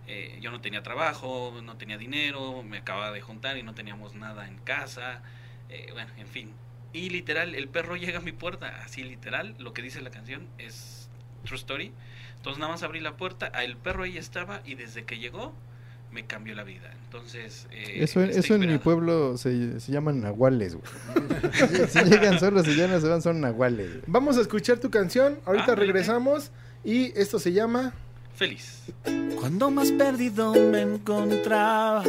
Eh, yo no tenía trabajo, no tenía dinero, me acababa de juntar y no teníamos nada en casa. Eh, bueno, en fin. Y literal, el perro llega a mi puerta. Así literal, lo que dice la canción es True Story. Entonces nada más abrí la puerta, el perro ahí estaba y desde que llegó me cambió la vida. Entonces... eh, Eso, está eso en mi pueblo se, se llaman nahuales, güey. si, si llegan solos y ya no se van, son nahuales. Vamos a escuchar tu canción. Ahorita Ah, regresamos. Y esto se llama. Feliz. Cuando más perdido me encontraba.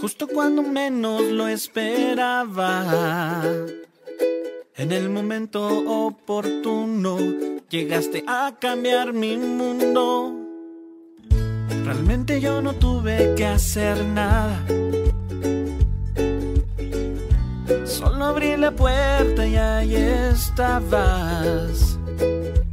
Justo cuando menos lo esperaba. En el momento oportuno llegaste a cambiar mi mundo. Realmente yo no tuve que hacer nada. Solo abrí la puerta y ahí estabas.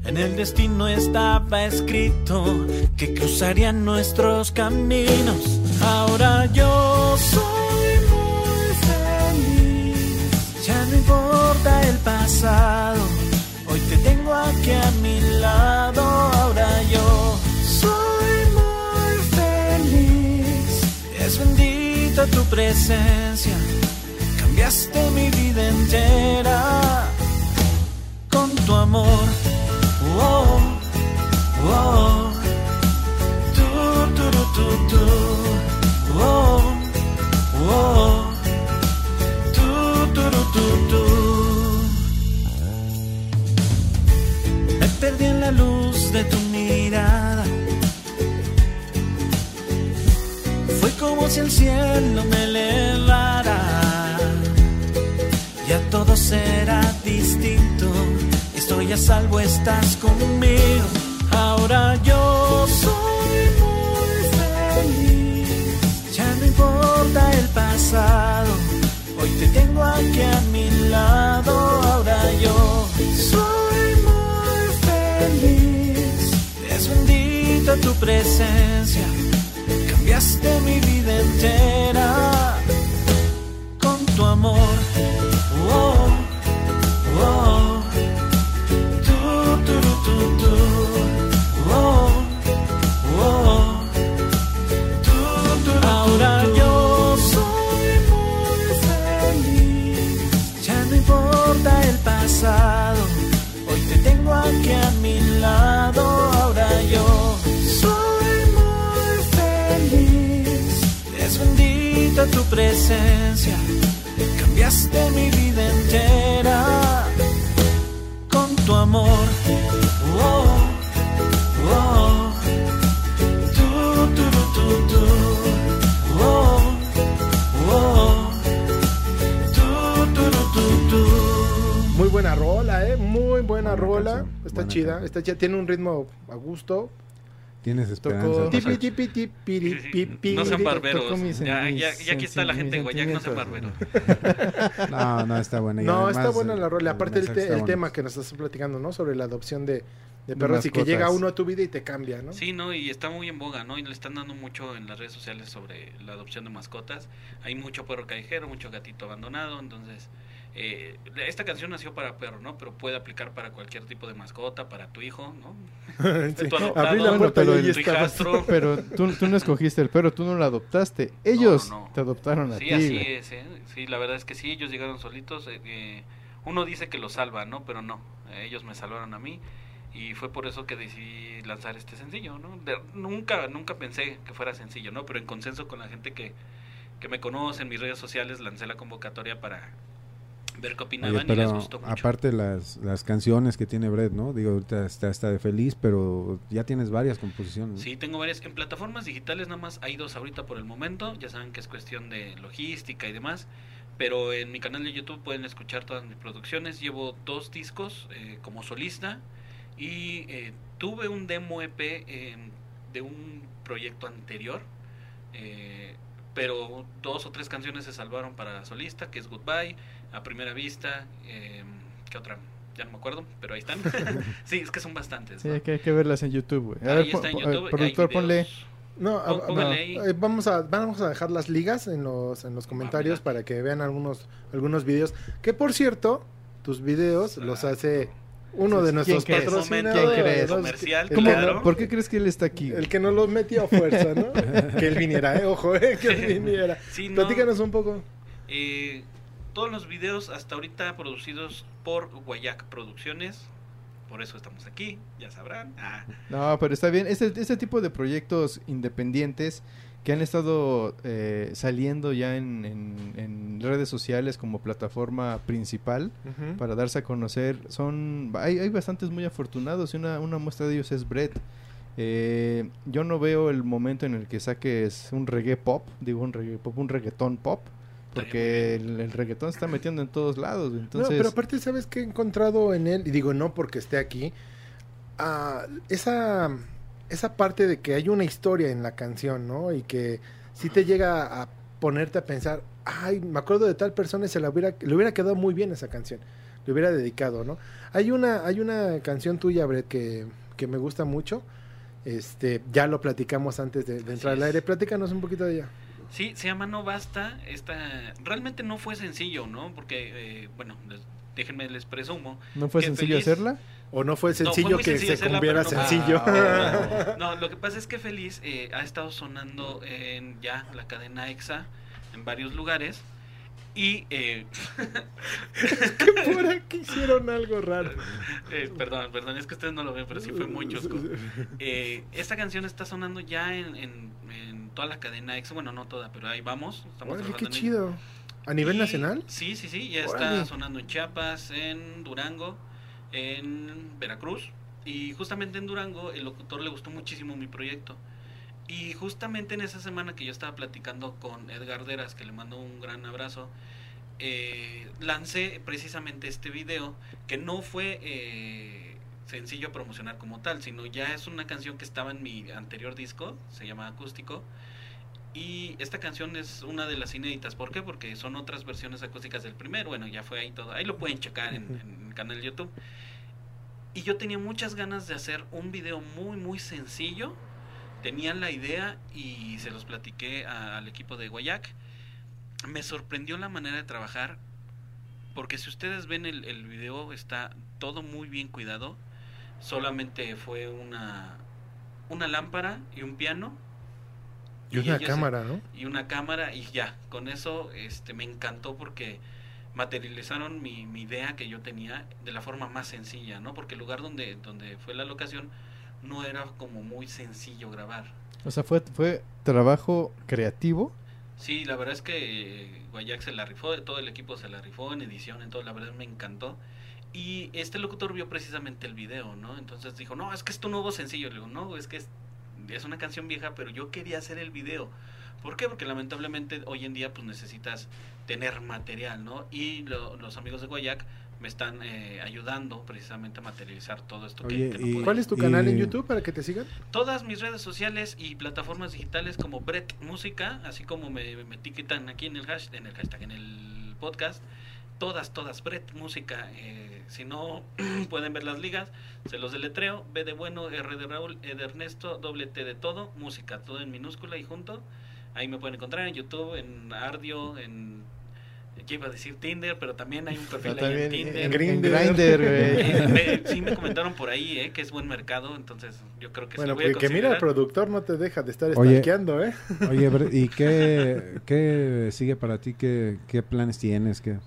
En el destino estaba escrito que cruzarían nuestros caminos. Ahora yo soy muy feliz. Ya no importa el pasado. Hoy te tengo aquí a mi lado Es bendita tu presencia, cambiaste mi vida entera con tu amor. Oh, oh, tu, tu, tu, tu. Oh, oh, tu, tu, tu, tu. Me perdí en la luz de tu Si el cielo me elevara. Ya todo será distinto. Estoy a salvo, estás conmigo. Ahora yo soy muy feliz. Ya no importa el pasado. Hoy te tengo aquí a mi lado. Ahora yo soy muy feliz. Es bendita tu presencia. Cambiaste mi vida entera con tu amor. Presencia. Cambiaste mi vida entera con tu amor. Oh, oh. Tu, tu, tu, tu, tu. Oh, oh. Tu, tu, tu, tu, tu. Muy buena rola, ¿eh? Muy buena, Buena rola. canción, está buena chida, canción. está chida. Tiene un ritmo a gusto. Tienes esperanza. Tocó- José. Tipi, tipi, tipi, Sí, sí, tipi, tipi. No sean barberos. Ya, mis ya, ya aquí está la gente mis Guayac, no sean barberos. No, no, está buena. y No, además, está buena la rola. Aparte el, te- el tema que nos estás platicando, ¿no? Sobre la adopción de, perros y que llega uno a tu vida y te cambia, ¿no? Sí, ¿no? Y está muy en boga, ¿no? Y le están dando mucho en las redes sociales sobre la adopción de mascotas. Hay mucho perro callejero, mucho gatito abandonado, entonces... eh, esta canción nació para perro, ¿no? Pero puede aplicar para cualquier tipo de mascota, para tu hijo, ¿no? Sí. Tu adoptado, Abrí la puerta pero hijastro. Pero tú, tú no escogiste el perro, tú no lo adoptaste. Ellos No, no. te adoptaron a Sí, ti. así es, ¿eh? Sí, la verdad es que sí, ellos llegaron solitos. eh, eh, uno dice que los salva, ¿no? Pero no, ellos me salvaron a mí. Y fue por eso que decidí lanzar este sencillo, ¿no? De- nunca, nunca pensé que fuera sencillo, ¿no? Pero en consenso con la gente que, que me conoce en mis redes sociales, lancé la convocatoria para ver qué opinaban Oye, y les pero gustó mucho. aparte las, las canciones que tiene Brett, ¿no? Digo, ahorita está, está de feliz, pero ya tienes varias composiciones. Sí, tengo varias. En plataformas digitales nada más hay dos ahorita por el momento. Ya saben que es cuestión de logística y demás. Pero en mi canal de YouTube pueden escuchar todas mis producciones. Llevo dos discos eh, como solista. Y eh, tuve un demo EP eh, de un proyecto anterior. eh, pero dos o tres canciones se salvaron para solista, que es Goodbye, A Primera Vista, eh, ¿qué otra? Ya no me acuerdo, pero ahí están. sí, es que son bastantes. Sí, ¿no? hay que, hay que verlas en YouTube, güey. A Ahí ver, está en YouTube. eh, productor, ponle. No, a- ahí. eh, vamos a vamos a dejar las ligas en los en los comentarios mira. para que vean algunos algunos videos que por cierto tus videos los hace uno de ¿Quién nuestros crees? patrocinadores ¿Quién crees? ¿no? Comercial, El ¿Cómo- que- claro. ¿Por qué crees que él está aquí? el que nos los metió a fuerza no que él viniera eh ojo eh, que él viniera Sí, no, platícanos un poco eh, todos los videos hasta ahorita producidos por Guayac Producciones. Por eso estamos aquí, ya sabrán. Ah, No, pero está bien. Este, este tipo de proyectos independientes que han estado eh, saliendo ya en, en- en redes sociales como plataforma principal para darse a conocer, son hay, hay bastantes muy afortunados y una, una muestra de ellos es Brett. Eh, yo no veo el momento en el que saques un reggae pop, digo un reggae pop, un reggaetón pop, porque el, el reggaetón se está metiendo en todos lados. Entonces, no pero aparte sabes que he encontrado en él y digo no porque esté aquí ah, esa esa parte de que hay una historia en la canción no y que si te llega a ponerte a pensar ay me acuerdo de tal persona y se la hubiera le hubiera quedado muy bien esa canción le hubiera dedicado no hay una hay una canción tuya Brett que que me gusta mucho este ya lo platicamos antes de, de entrar Así al aire. Platícanos un poquito de ella sí, se llama No Basta. Esta, realmente no fue sencillo, ¿no? Porque, eh, bueno, les déjenme les presumo. ¿No fue sencillo feliz. hacerla? ¿O no fue No, fue sencillo que sencillo se hacerla, cumpliera pero no- sencillo? Ah, No, lo que pasa es que Feliz eh, ha estado sonando en ya la cadena EXA en varios lugares y eh, Por aquí hicieron algo raro. eh, perdón, perdón, es que ustedes no lo ven, pero sí fue muy chusco. Eh, esta canción está sonando ya en, en, en toda la cadena EXA, bueno, no toda, pero ahí vamos. Estamos Órale, qué chido. ¿A nivel Y- nacional? Sí, sí, sí, ya Órale. está sonando en Chiapas, en Durango, en Veracruz. Y justamente en Durango el locutor le gustó muchísimo mi proyecto. Y justamente en esa semana que yo estaba platicando con Edgar Deras, que le mando un gran abrazo, eh, lancé precisamente este video, que no fue eh, sencillo promocionar como tal, sino ya es una canción que estaba en mi anterior disco, se llama Acústico, y esta canción es una de las inéditas. ¿Por qué? Porque son otras versiones acústicas del primero. Bueno, ya fue ahí todo. Ahí lo pueden checar en, en el canal de YouTube. Y yo tenía muchas ganas de hacer un video muy, muy sencillo. Tenía la idea y se los platiqué a- al equipo de Guayac. Me sorprendió la manera de trabajar. Porque si ustedes ven el, el video, está todo muy bien cuidado. Solamente fue una, una lámpara y un piano Y una ellos se- cámara, ¿no? y una cámara y ya, con eso este me encantó porque materializaron mi, mi idea que yo tenía de la forma más sencilla, ¿no? Porque el lugar donde, donde fue la locación no era como muy sencillo grabar. O sea, fue, fue trabajo creativo. Sí, la verdad es que eh, Guayac se la rifó, todo el equipo se la rifó en edición, en todo, la verdad me encantó. Y este locutor vio precisamente el video, ¿no? Entonces dijo, no, es que es tu nuevo sencillo. Le digo, no, es que es, es una canción vieja, pero yo quería hacer el video. ¿Por qué? Porque lamentablemente hoy en día pues necesitas tener material, ¿no? Y lo- los amigos de Guayac me están eh, ayudando precisamente a materializar todo esto que- Oye, que, no y- pude. ¿Cuál es tu canal en YouTube para que te sigan? Todas mis redes sociales y plataformas digitales como Brett Música, así como me, me etiquetan aquí en el hashtag, en el hashtag, en el podcast, todas, todas, Brett Música. eh, si no pueden ver las ligas, se los deletreo, B de bueno, R de Raúl, E de Ernesto, doble T de todo, música, todo en minúscula y junto. Ahí me pueden encontrar en YouTube, en Ardio, en... Ya iba a decir Tinder, pero también hay un perfil ahí en Tinder. en, Grindr. güey. Sí me comentaron por ahí eh, que es buen mercado, entonces yo creo que sí Bueno, lo voy a porque que mira, el productor no te deja de estar Oye. stalkeando, ¿eh? Oye, ¿y qué, qué sigue para ti? ¿Qué, qué planes tienes? ¿Qué?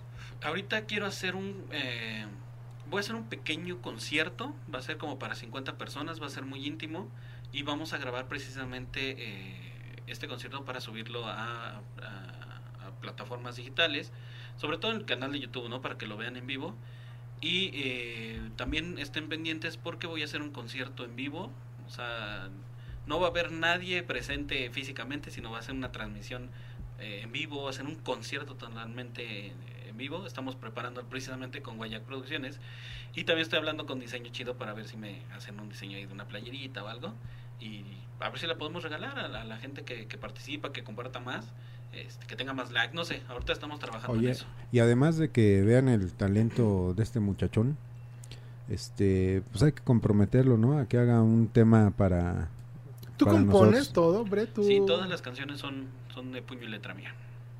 Ahorita quiero hacer un... eh, voy a hacer un pequeño concierto, va a ser como para 50 personas, va a ser muy íntimo y vamos a grabar precisamente eh, este concierto para subirlo a, a- plataformas digitales, sobre todo en el canal de YouTube, ¿no? Para que lo vean en vivo. Y eh, también estén pendientes porque voy a hacer un concierto en vivo, o sea, no va a haber nadie presente físicamente, sino va a ser una transmisión eh, en vivo, va a ser un concierto totalmente en vivo. Estamos preparando precisamente con Guayac Producciones. Y también estoy hablando con Diseño Chido para ver si me hacen un diseño ahí de una playerita o algo. Y a ver si la podemos regalar a la, gente que participa, que comparta más, este, que tenga más like. No sé, ahorita estamos trabajando en Oye, eso. y además de que vean el talento de este muchachón, este, pues hay que comprometerlo, ¿no? A que haga un tema para... ¿Tú para compones nosotros. todo, Brett? ¿Tú- Sí, todas las canciones son, son de puño y letra mía.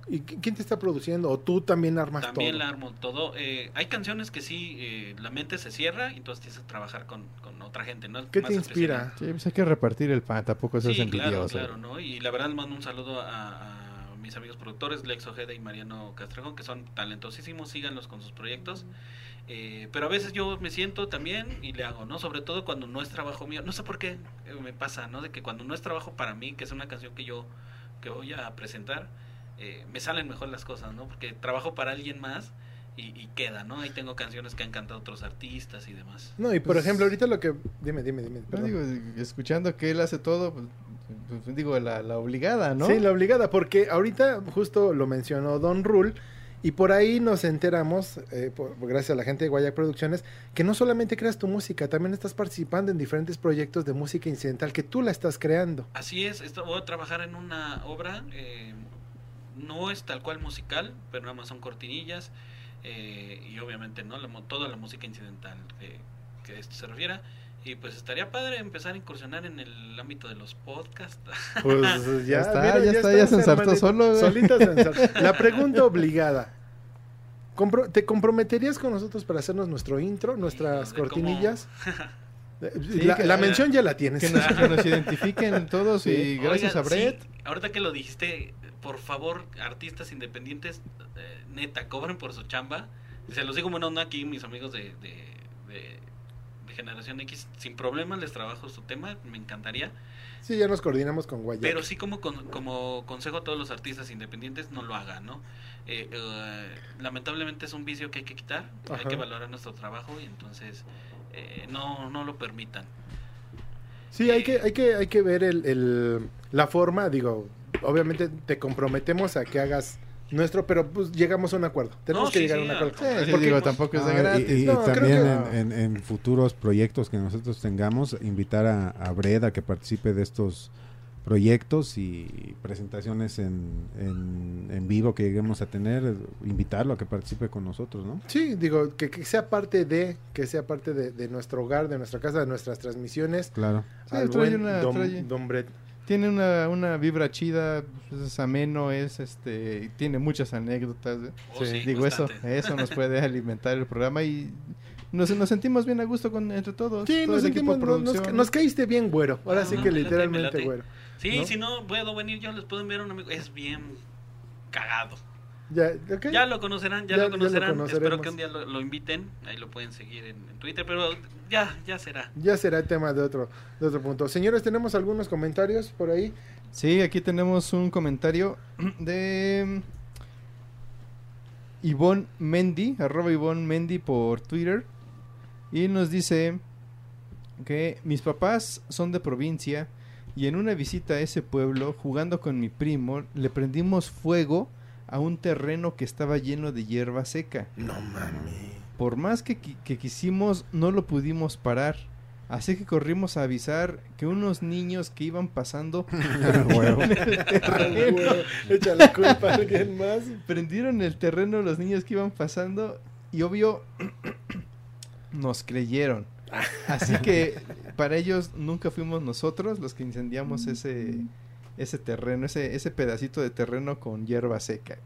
¿Y qui- quién te está produciendo? ¿O tú también armas También todo? la armo todo. Eh, hay canciones que sí, eh, la mente se cierra y entonces tienes que trabajar con, con otra gente, ¿no? ¿Qué Más te inspira? Sí, pues hay que repartir el pan, tampoco seas Sí, claro, envidioso. claro, ¿no? Y la verdad les mando un saludo a, a mis amigos productores, Lex Ojeda y Mariano Castrejón, que son talentosísimos, síganlos con sus proyectos. Eh, pero a veces yo me siento también y le hago, ¿no? Sobre todo cuando no es trabajo mío. No sé por qué eh, me pasa, ¿no? De que cuando no es trabajo para mí, que es una canción que yo que voy a presentar, eh, me salen mejor las cosas, ¿no? Porque trabajo para alguien más y, y queda, ¿no? Ahí tengo canciones que han cantado otros artistas y demás. No, y por Pues- ejemplo, ahorita lo que... Dime, dime, dime. No, digo, escuchando que él hace todo, pues, digo, la, la obligada, ¿no? Sí, la obligada, porque ahorita justo lo mencionó Don Rule y por ahí nos enteramos, eh, por- gracias a la gente de Guayac Producciones, que no solamente creas tu música, también estás participando en diferentes proyectos de música incidental que tú la estás creando. Así es, esto, voy a trabajar en una obra, eh, no es tal cual musical, pero nada más son cortinillas eh, y obviamente no la mo- toda la música incidental que, que esto se refiera. Y pues estaría padre empezar a incursionar en el ámbito de los podcasts. Pues ya, está, mira, ya está, ya se estás, ensartó solo, güey. Solito se. La pregunta obligada. Compro- ¿Te comprometerías con nosotros para hacernos nuestro intro, nuestras cortinillas? Eh, Sí, la, que- la mención ya la tienes. Que nos, que nos identifiquen todos Sí. y gracias Oigan, a Brett. sí, ahorita que lo dijiste, por favor, artistas independientes, eh, neta, cobren por su chamba. Se los digo, bueno, no aquí, mis amigos de, de, de- de Generación X, sin problemas les trabajo su tema, me encantaría. Sí, ya nos coordinamos con Guayac. Pero sí como, con- como consejo a todos los artistas independientes, no lo hagan, ¿no? Eh, eh, lamentablemente es un vicio que hay que quitar, hay que valorar nuestro trabajo y entonces eh, no, no lo permitan. Sí, hay que, hay que, hay que ver el, el- la forma, digo, obviamente te comprometemos a que hagas nuestro, pero pues llegamos a un acuerdo. Tenemos No, que sí, llegar sí, a un acuerdo. Sí, sí, Porque, digo, pues, tampoco es de gratis. y, y No, también que- en, en- en futuros proyectos que nosotros tengamos, invitar a, a Breda a que participe de estos proyectos y presentaciones en, en, en vivo que lleguemos a tener, invitarlo a que participe con nosotros, ¿no? Sí, digo, que, que sea parte de, que sea parte de, de nuestro hogar, de nuestra casa, de nuestras transmisiones. Claro. Sí, al trae una- Don, trae- Don Brett. Tiene una, una vibra chida, pues, es ameno, es este, tiene muchas anécdotas. ¿eh? Oh, Sí, sí, Digo, eso, bastante. eso nos puede alimentar el programa y nos, nos sentimos bien a gusto con entre todos. Sí, todo nos, el equipo sentimos, de nos, caíste bien, güero. Ahora Ah, sí que literalmente, late. güero. Sí, ¿no? si no puedo venir yo, les puedo enviar un amigo. Es bien cagado. Ya. Ya lo conocerán, ya, lo conocerán. Espero que un día lo, lo inviten. Ahí lo pueden seguir en, en Twitter, pero ya, ya será. Ya será tema de otro, de otro punto. Señores, tenemos algunos comentarios por ahí. Sí, aquí tenemos un comentario de Ivonne Mendy, arroba Ivonne Mendy por Twitter. Y nos dice que mis papás son de provincia y en una visita a ese pueblo, jugando con mi primo, le prendimos fuego a un terreno que estaba lleno de hierba seca. No mames. Por más que, qui- que quisimos, no lo pudimos parar. Así que corrimos a avisar que unos niños que iban pasando Huevo. el terreno. Echa la culpa a alguien más. prendieron el terreno los niños que iban pasando y obvio nos creyeron. Así que para ellos nunca fuimos nosotros los que incendiamos ese ese terreno, ese ese pedacito de terreno con hierba seca.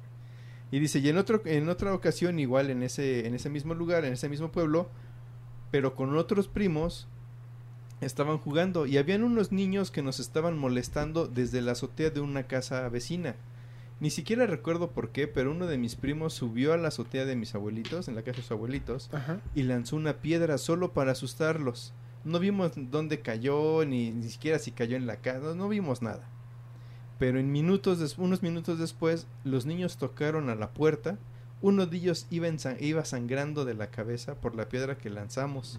Y dice, y en otro en otra ocasión igual en ese en ese mismo lugar, en ese mismo pueblo, pero con otros primos estaban jugando y habían unos niños que nos estaban molestando desde la azotea de una casa vecina. Ni siquiera recuerdo por qué, pero uno de mis primos subió a la azotea de mis abuelitos, en la casa de sus abuelitos, Ajá. y lanzó una piedra solo para asustarlos. No vimos dónde cayó, ni, ni siquiera si cayó en la casa, no, no vimos nada. Pero en minutos, des- unos minutos después, los niños tocaron a la puerta. Uno de ellos iba, iba sangrando de la cabeza por la piedra que lanzamos.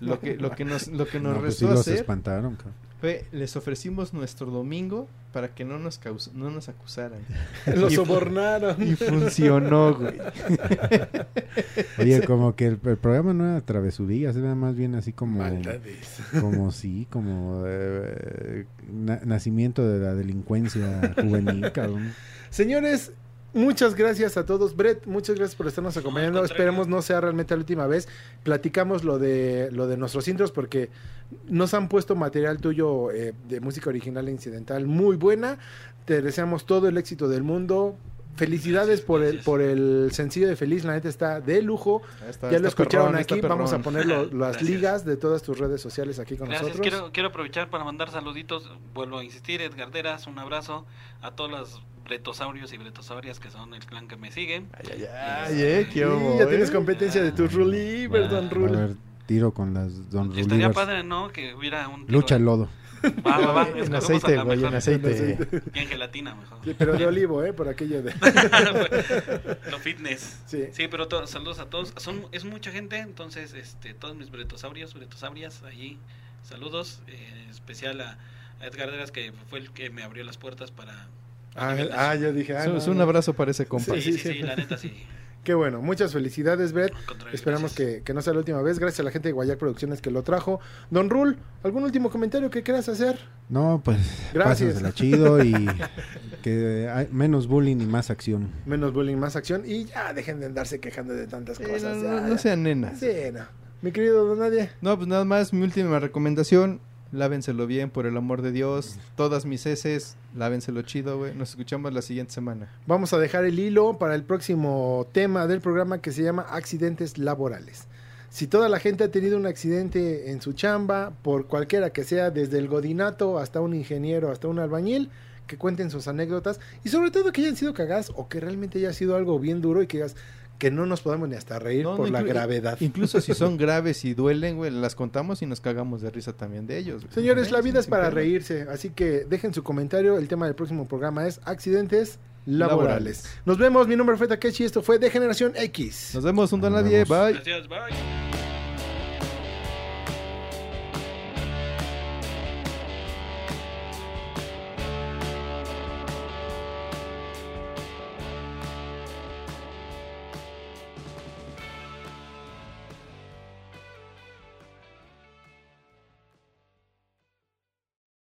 Lo que, lo que nos, lo que nos No, pues sí los espantaron, cabrón. Fue, les ofrecimos nuestro domingo para que no nos, caus- no nos acusaran. Lo sobornaron. Y funcionó, güey. Oye, como que el, el programa no era travesurías, era más bien así como... Maldades. Como sí, como eh, na- nacimiento de la delincuencia juvenil, cabrón. Señores, muchas gracias a todos. Brett, muchas gracias por estarnos acompañando. Esperemos no sea realmente la última vez. Platicamos lo de lo de nuestros intros porque nos han puesto material tuyo eh, de música original e incidental muy buena. Te deseamos todo el éxito del mundo. Felicidades Gracias, por el por el sencillo de Feliz, la neta está de lujo. Está- ya lo escucharon perrón, aquí, vamos a poner lo- las Gracias. ligas de todas tus redes sociales aquí con Gracias, nosotros. quiero, quiero aprovechar para mandar saluditos, vuelvo a insistir, Edgar Deras, un abrazo a todos los bretosaurios y bretosaurias que son el clan que me siguen. Ay, ay, ay, eh, qué Sí, ya eh. tienes competencia de tus Rulivers, Don Va a Rul. haber tiro con las Don Y estaría Rulivers. padre, ¿no? Que hubiera un... tiro Lucha el lodo. Va, va, va, En aceite, güey, en aceite. Y en gelatina, mejor. Sí, pero de olivo, ¿eh? Por aquello de... Lo fitness. Sí. Sí, pero to- saludos a todos. Son, es mucha gente, entonces, este, todos mis bretosaurios, bretosaurias, allí, saludos. eh, especial a, a Edgar Deras, que fue el que me abrió las puertas para... Ah, ah, yo dije... Ah, Es un- no, abrazo para ese compa. Sí, sí, sí, sí. la neta sí. Qué bueno. Muchas felicidades, Brett. Esperamos que, que no sea la última vez. Gracias a la gente de Guayac Producciones que lo trajo. Don Rul, ¿algún último comentario que quieras hacer? No, pues Gracias. pásensela chido y que hay menos bullying y más acción. Menos bullying, más acción. Y ya dejen de andarse quejando de tantas cosas. no, ya, no- ya. no sean nenas. Sí, no. Mi querido Don Nadie. No, pues nada más, mi última recomendación. Lávenselo bien, por el amor de Dios. Todas mis heces, lávenselo chido, güey. Nos escuchamos la siguiente semana. Vamos a dejar el hilo para el próximo tema del programa que se llama accidentes laborales. Si toda la gente ha tenido un accidente en su chamba, por cualquiera que sea, desde el godinato hasta un ingeniero, hasta un albañil, que cuenten sus anécdotas y sobre todo que hayan sido cagadas o que realmente haya sido algo bien duro y que digas que no nos podemos ni hasta reír No, por no, la gravedad. Incluso si son graves y duelen, güey, las contamos y nos cagamos de risa también de ellos. güey. Señores, la vida es para reírse, así que dejen su comentario. El tema del próximo programa es accidentes laborales. Laborales. Nos vemos, mi nombre fue Takeshi, esto fue De Generación X. Nos vemos un don nadie, bye. Gracias, bye.